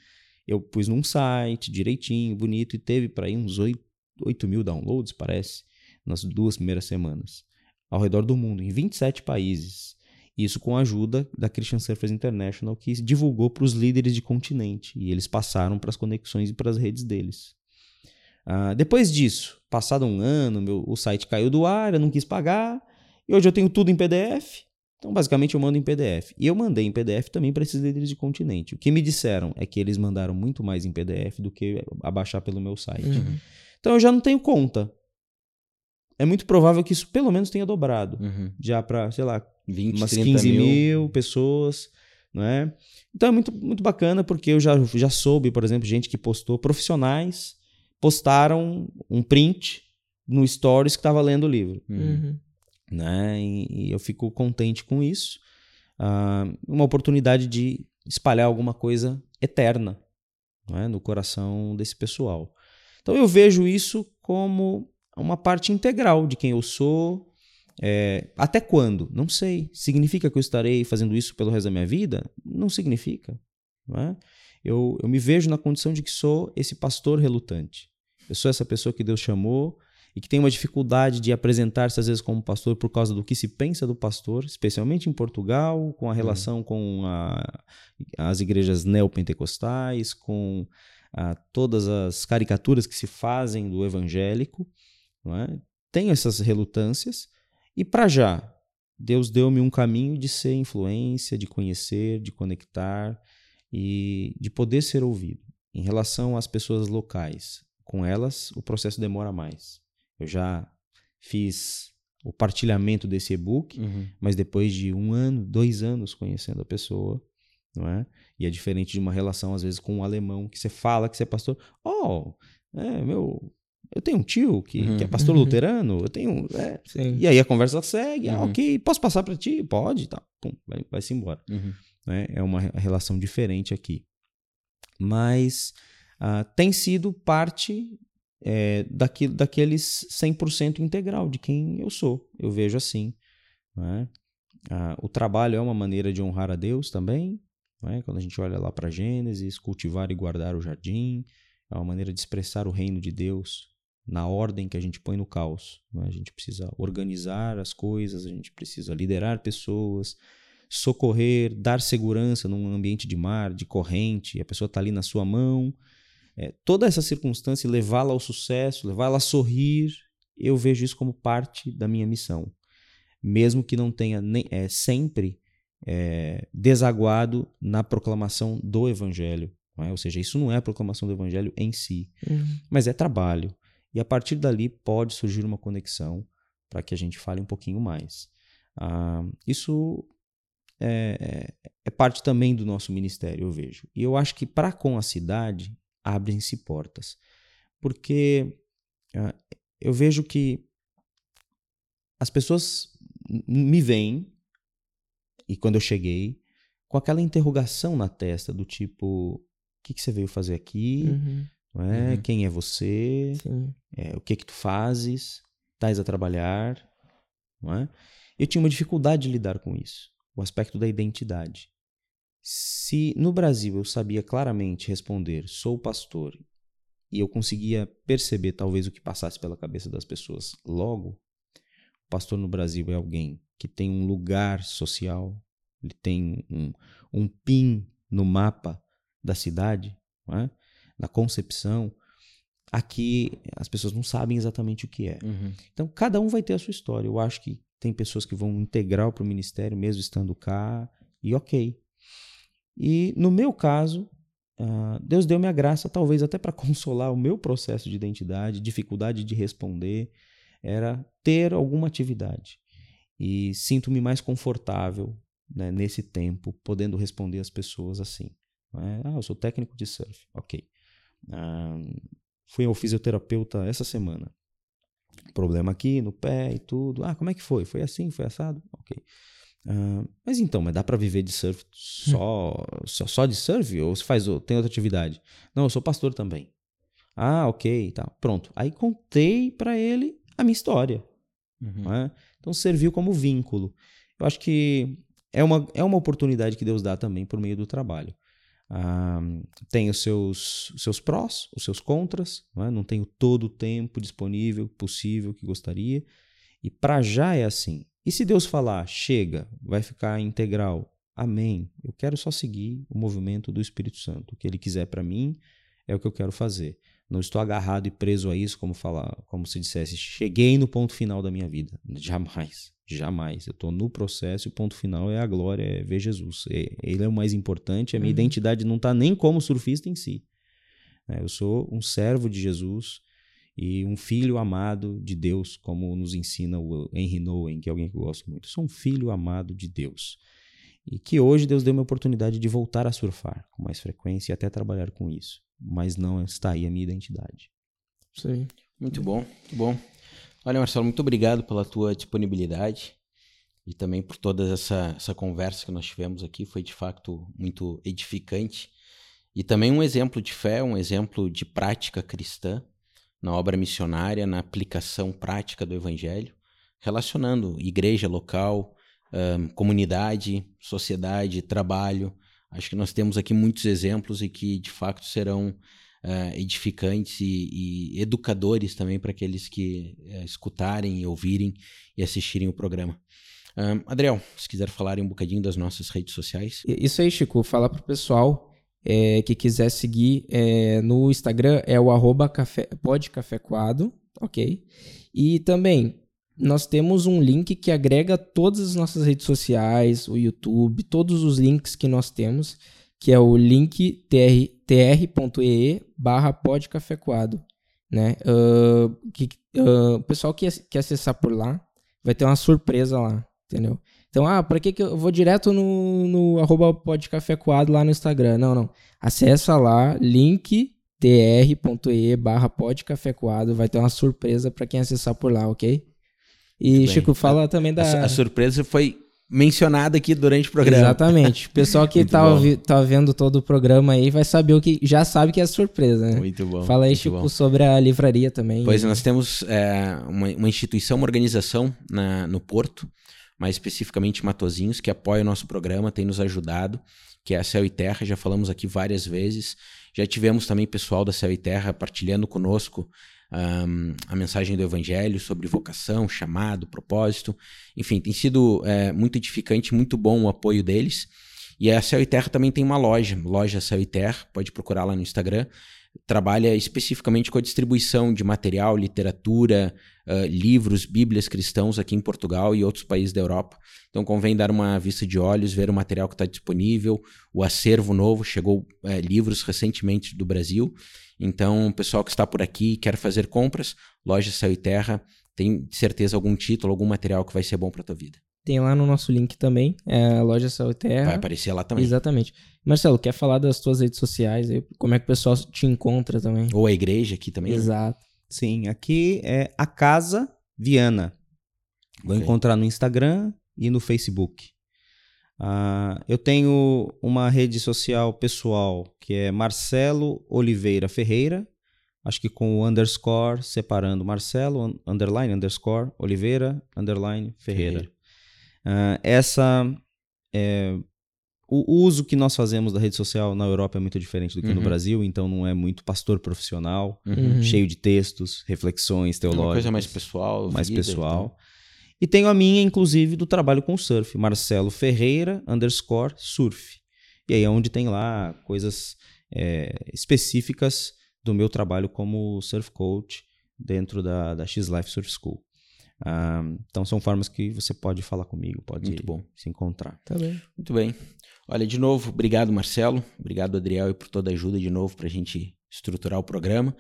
S2: Eu pus num site direitinho, bonito, e teve para aí uns 8, 8 mil downloads, parece, nas duas primeiras semanas. Ao redor do mundo, em 27 países. Isso com a ajuda da Christian Surfers International, que divulgou para os líderes de continente. E eles passaram para as conexões e para as redes deles. Uh, depois disso, passado um ano, meu, o site caiu do ar, eu não quis pagar. E hoje eu tenho tudo em PDF. Então, basicamente, eu mando em PDF. E eu mandei em PDF também para esses líderes de continente. O que me disseram é que eles mandaram muito mais em PDF do que abaixar pelo meu site. Uhum. Então, eu já não tenho conta. É muito provável que isso pelo menos tenha dobrado. Uhum. Já para, sei lá, 20, umas 15 mil. mil pessoas. Não é? Então é muito, muito bacana porque eu já, já soube, por exemplo, gente que postou profissionais postaram um print no Stories que estava lendo o livro. Uhum. uhum. Né? E, e, eu fico contente com isso. Uh, uma oportunidade de espalhar alguma coisa eterna né? no coração desse pessoal. Então eu vejo isso como uma parte integral de quem eu sou. É, até quando? Não sei. Significa que eu estarei fazendo isso pelo resto da minha vida? Não significa. Não é? eu, eu me vejo na condição de que sou esse pastor relutante. Eu sou essa pessoa que Deus chamou e que tem uma dificuldade de apresentar-se às vezes como pastor por causa do que se pensa do pastor, especialmente em Portugal, com a uhum. relação com a, as igrejas neopentecostais, com a, todas as caricaturas que se fazem do evangélico. É? Tenho essas relutâncias e para já Deus deu-me um caminho de ser influência, de conhecer, de conectar, e de poder ser ouvido. Em relação às pessoas locais, com elas o processo demora mais. Eu já fiz o partilhamento desse e-book, uhum. mas depois de um ano, dois anos conhecendo a pessoa, não é? E é diferente de uma relação, às vezes, com um alemão, que você fala que você é pastor. Oh, é, meu, eu tenho um tio que, uhum. que é pastor uhum. luterano, eu tenho. É, e aí a conversa segue, ah, uhum. ok, posso passar para ti? Pode, tá. Pum, vai, vai-se embora. Uhum. Né? É uma relação diferente aqui. Mas uh, tem sido parte é, daqui, daqueles 100% integral de quem eu sou. Eu vejo assim. Né? Uh, o trabalho é uma maneira de honrar a Deus também. Né? Quando a gente olha lá para Gênesis, cultivar e guardar o jardim, é uma maneira de expressar o reino de Deus na ordem que a gente põe no caos. Né? A gente precisa organizar as coisas, a gente precisa liderar pessoas, socorrer, dar segurança num ambiente de mar, de corrente, a pessoa está ali na sua mão. É, toda essa circunstância, levá-la ao sucesso, levá-la a sorrir, eu vejo isso como parte da minha missão. Mesmo que não tenha nem, é, sempre é, desaguado na proclamação do Evangelho. É? Ou seja, isso não é a proclamação do Evangelho em si, uhum. mas é trabalho. E a partir dali pode surgir uma conexão para que a gente fale um pouquinho mais. Ah, isso é, é, parte também do nosso ministério, eu vejo. E eu acho que para com a cidade abrem-se portas. Porque uh, eu vejo que as pessoas me veem, e quando eu cheguei, com aquela interrogação na testa do tipo: o que, que você veio fazer aqui? Uhum. É? Uhum. Quem é você? É, o que que tu fazes? Estás a trabalhar? É? Eu tinha uma dificuldade de lidar com isso o aspecto da identidade. Se no Brasil eu sabia claramente responder, sou pastor, e eu conseguia perceber talvez o que passasse pela cabeça das pessoas logo, o pastor no Brasil é alguém que tem um lugar social, ele tem um, um PIN no mapa da cidade, é? Na concepção, aqui as pessoas não sabem exatamente o que é.
S1: Uhum.
S2: Então, cada um vai ter a sua história. Eu acho que tem pessoas que vão integral para o ministério, mesmo estando cá, e ok. E no meu caso, uh, Deus deu minha graça, talvez até para consolar o meu processo de identidade, dificuldade de responder, era ter alguma atividade. E sinto-me mais confortável né, nesse tempo, podendo responder às pessoas assim. É? Ah, eu sou técnico de surf. Ok. Ah, fui ao fisioterapeuta essa semana. Problema aqui no pé e tudo. Ah, como é que foi? Foi assim? Foi assado? Ok. Mas então, mas dá para viver de surf só, só, só de surf? Ou você faz, tem outra atividade? Não, eu sou pastor também. Ah, ok, tá. Pronto. Aí contei para ele a minha história.
S1: Uhum.
S2: É? Então serviu como vínculo. Eu acho que é uma, é uma oportunidade que Deus dá também por meio do trabalho. Tem os seus, os seus prós, os seus contras, não, é? não tenho todo o tempo disponível, possível, que gostaria. E para já é assim. E se Deus falar, chega, vai ficar integral, amém. Eu quero só seguir o movimento do Espírito Santo. O que ele quiser para mim é o que eu quero fazer. Não estou agarrado e preso a isso, como falar, como se dissesse, cheguei no ponto final da minha vida. Jamais. Jamais. Eu estou no processo e o ponto final é a glória, é ver Jesus. Ele é o mais importante. A minha uhum. identidade não está nem como surfista em si. É, eu sou um servo de Jesus e um filho amado de Deus, como nos ensina o Henry Nowen, que é alguém que eu gosto muito. Eu sou um filho amado de Deus. E que hoje Deus deu uma oportunidade de voltar a surfar com mais frequência e até trabalhar com isso. Mas não está aí a minha identidade.
S1: Sim. Muito bom, muito bom. Olha, Marcelo, muito obrigado pela tua disponibilidade e também por toda essa, essa conversa que nós tivemos aqui. Foi de fato muito edificante e também um exemplo de fé, um exemplo de prática cristã na obra missionária, na aplicação prática do evangelho, relacionando igreja local, um, comunidade, sociedade, trabalho. Acho que nós temos aqui muitos exemplos e que de fato serão uh, edificantes e, e, educadores também para aqueles que uh, escutarem, ouvirem e assistirem o programa. Adriel, se quiser falar um bocadinho das nossas redes sociais.
S3: Isso aí, Chico. Fala para o pessoal é, que quiser seguir é, no Instagram, é o arroba café, ok? E também nós temos um link que agrega todas as nossas redes sociais, o YouTube, todos os links que nós temos que é o link tr.ee barra podcafecoado. Né? Uh, que, uh, o pessoal que, que acessar por lá vai ter uma surpresa lá, entendeu? Então, ah, para que, que eu vou direto no, no arroba podcafecoado lá no Instagram? Não, não. Acessa lá, link tr.ee barra podcafecoado, vai ter uma surpresa para quem acessar por lá, ok? E, Chico, fala a, também da...
S1: A, a surpresa foi mencionada aqui durante o programa.
S3: Exatamente. O pessoal que tá, tá vendo todo o programa aí vai saber o que. Já sabe que é surpresa, né?
S1: Muito bom.
S3: Fala aí, Chico, bom. sobre a livraria também.
S1: Pois nós temos é, uma, uma, instituição, uma organização na, no Porto, mais especificamente Matozinhos, que apoia o nosso programa, tem nos ajudado, que é a Céu e Terra. Já falamos aqui várias vezes. Já tivemos também pessoal da Céu e Terra partilhando conosco um, a mensagem do Evangelho sobre vocação, chamado, propósito. Enfim, tem sido é, muito edificante, muito bom o apoio deles. E a Céu e Terra também tem uma loja, loja Céu e Terra, pode procurar lá no Instagram. Trabalha especificamente com a distribuição de material, literatura, uh, livros, bíblias cristãos aqui em Portugal e outros países da Europa. Então convém dar uma vista de olhos, ver o material que está disponível, o acervo novo. Chegou uh, livros recentemente do Brasil então, o pessoal que está por aqui quer fazer compras, loja Céu e Terra, tem certeza algum título, algum material que vai ser bom para tua vida.
S3: Tem lá no nosso link também, é a loja Céu e Terra.
S1: Vai aparecer lá também.
S3: Exatamente. Marcelo, quer falar das tuas redes sociais? Como é que o pessoal te encontra também?
S1: Ou a igreja aqui também.
S3: Né? Exato. Né?
S2: Sim, aqui é a Casa Viana. Vou okay. encontrar no Instagram e no Facebook. Uh, eu tenho uma rede social pessoal que é Marcelo Oliveira Ferreira, acho que com o underscore separando Marcelo, underline, underscore, Oliveira, underline, Ferreira. Uh, essa é, o uso que nós fazemos da rede social na Europa é muito diferente do que uhum. no Brasil, então não é muito pastor profissional, uhum. cheio de textos, reflexões teológicas. É uma
S1: coisa mais pessoal.
S2: Mais vida, pessoal. Então. E tenho a minha, inclusive, do trabalho com surf, Marcelo Ferreira, underscore surf. E aí é onde tem lá coisas é, específicas do meu trabalho como surf coach dentro da, da X-Life Surf School. Ah, então são formas que você pode falar comigo, pode
S1: Muito bom.
S2: se encontrar.
S3: Tá bem.
S1: Muito bem. Olha, de novo, obrigado, Marcelo. Obrigado, Adriel, e por toda a ajuda de novo para a gente estruturar o programa.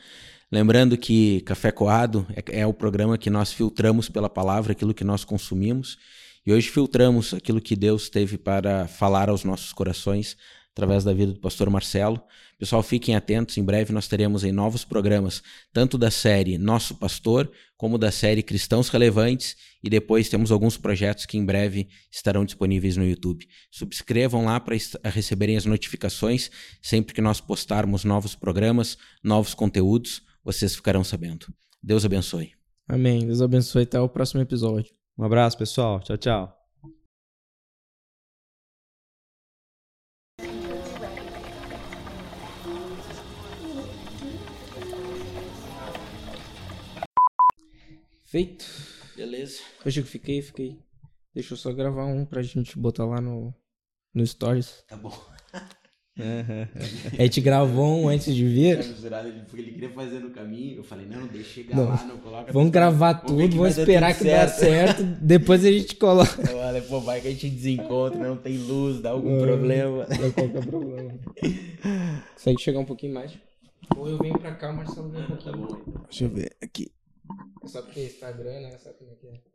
S1: Lembrando que Café Coado é, é, o programa que nós filtramos pela palavra aquilo que nós consumimos. E hoje filtramos aquilo que Deus teve para falar aos nossos corações através da vida do pastor Marcelo. Pessoal, fiquem atentos, em breve nós teremos em novos programas, tanto da série Nosso Pastor, como da série Cristãos Relevantes, e depois temos alguns projetos que em breve estarão disponíveis no YouTube. Subscrevam lá para receberem as notificações sempre que nós postarmos novos programas, novos conteúdos, vocês ficarão sabendo. Deus abençoe.
S3: Amém. Deus abençoe. Até o próximo episódio.
S2: Um abraço, pessoal. Tchau, tchau.
S3: Feito.
S1: Beleza.
S3: Hoje eu fiquei, fiquei. Deixa eu só gravar um pra gente botar lá no, no Stories.
S1: Tá bom.
S3: A gente gravou um antes de vir.
S1: Ele queria fazer no caminho. Eu falei, não, deixa chegar
S3: Não.
S1: lá, não coloca.
S3: Vamos gravar tudo,
S1: que
S3: vamos esperar que dá certo. Depois a gente coloca.
S1: Eu falei, pô, vai que a gente desencontra, não tem luz, dá algum
S3: É.
S1: problema.
S3: Não qualquer problema. Consegue chegar um pouquinho mais? Ou eu venho pra cá, o Marcelo vem um pouquinho.
S1: Deixa eu ver aqui.
S3: Só porque Instagram, né? Sabe como é que é?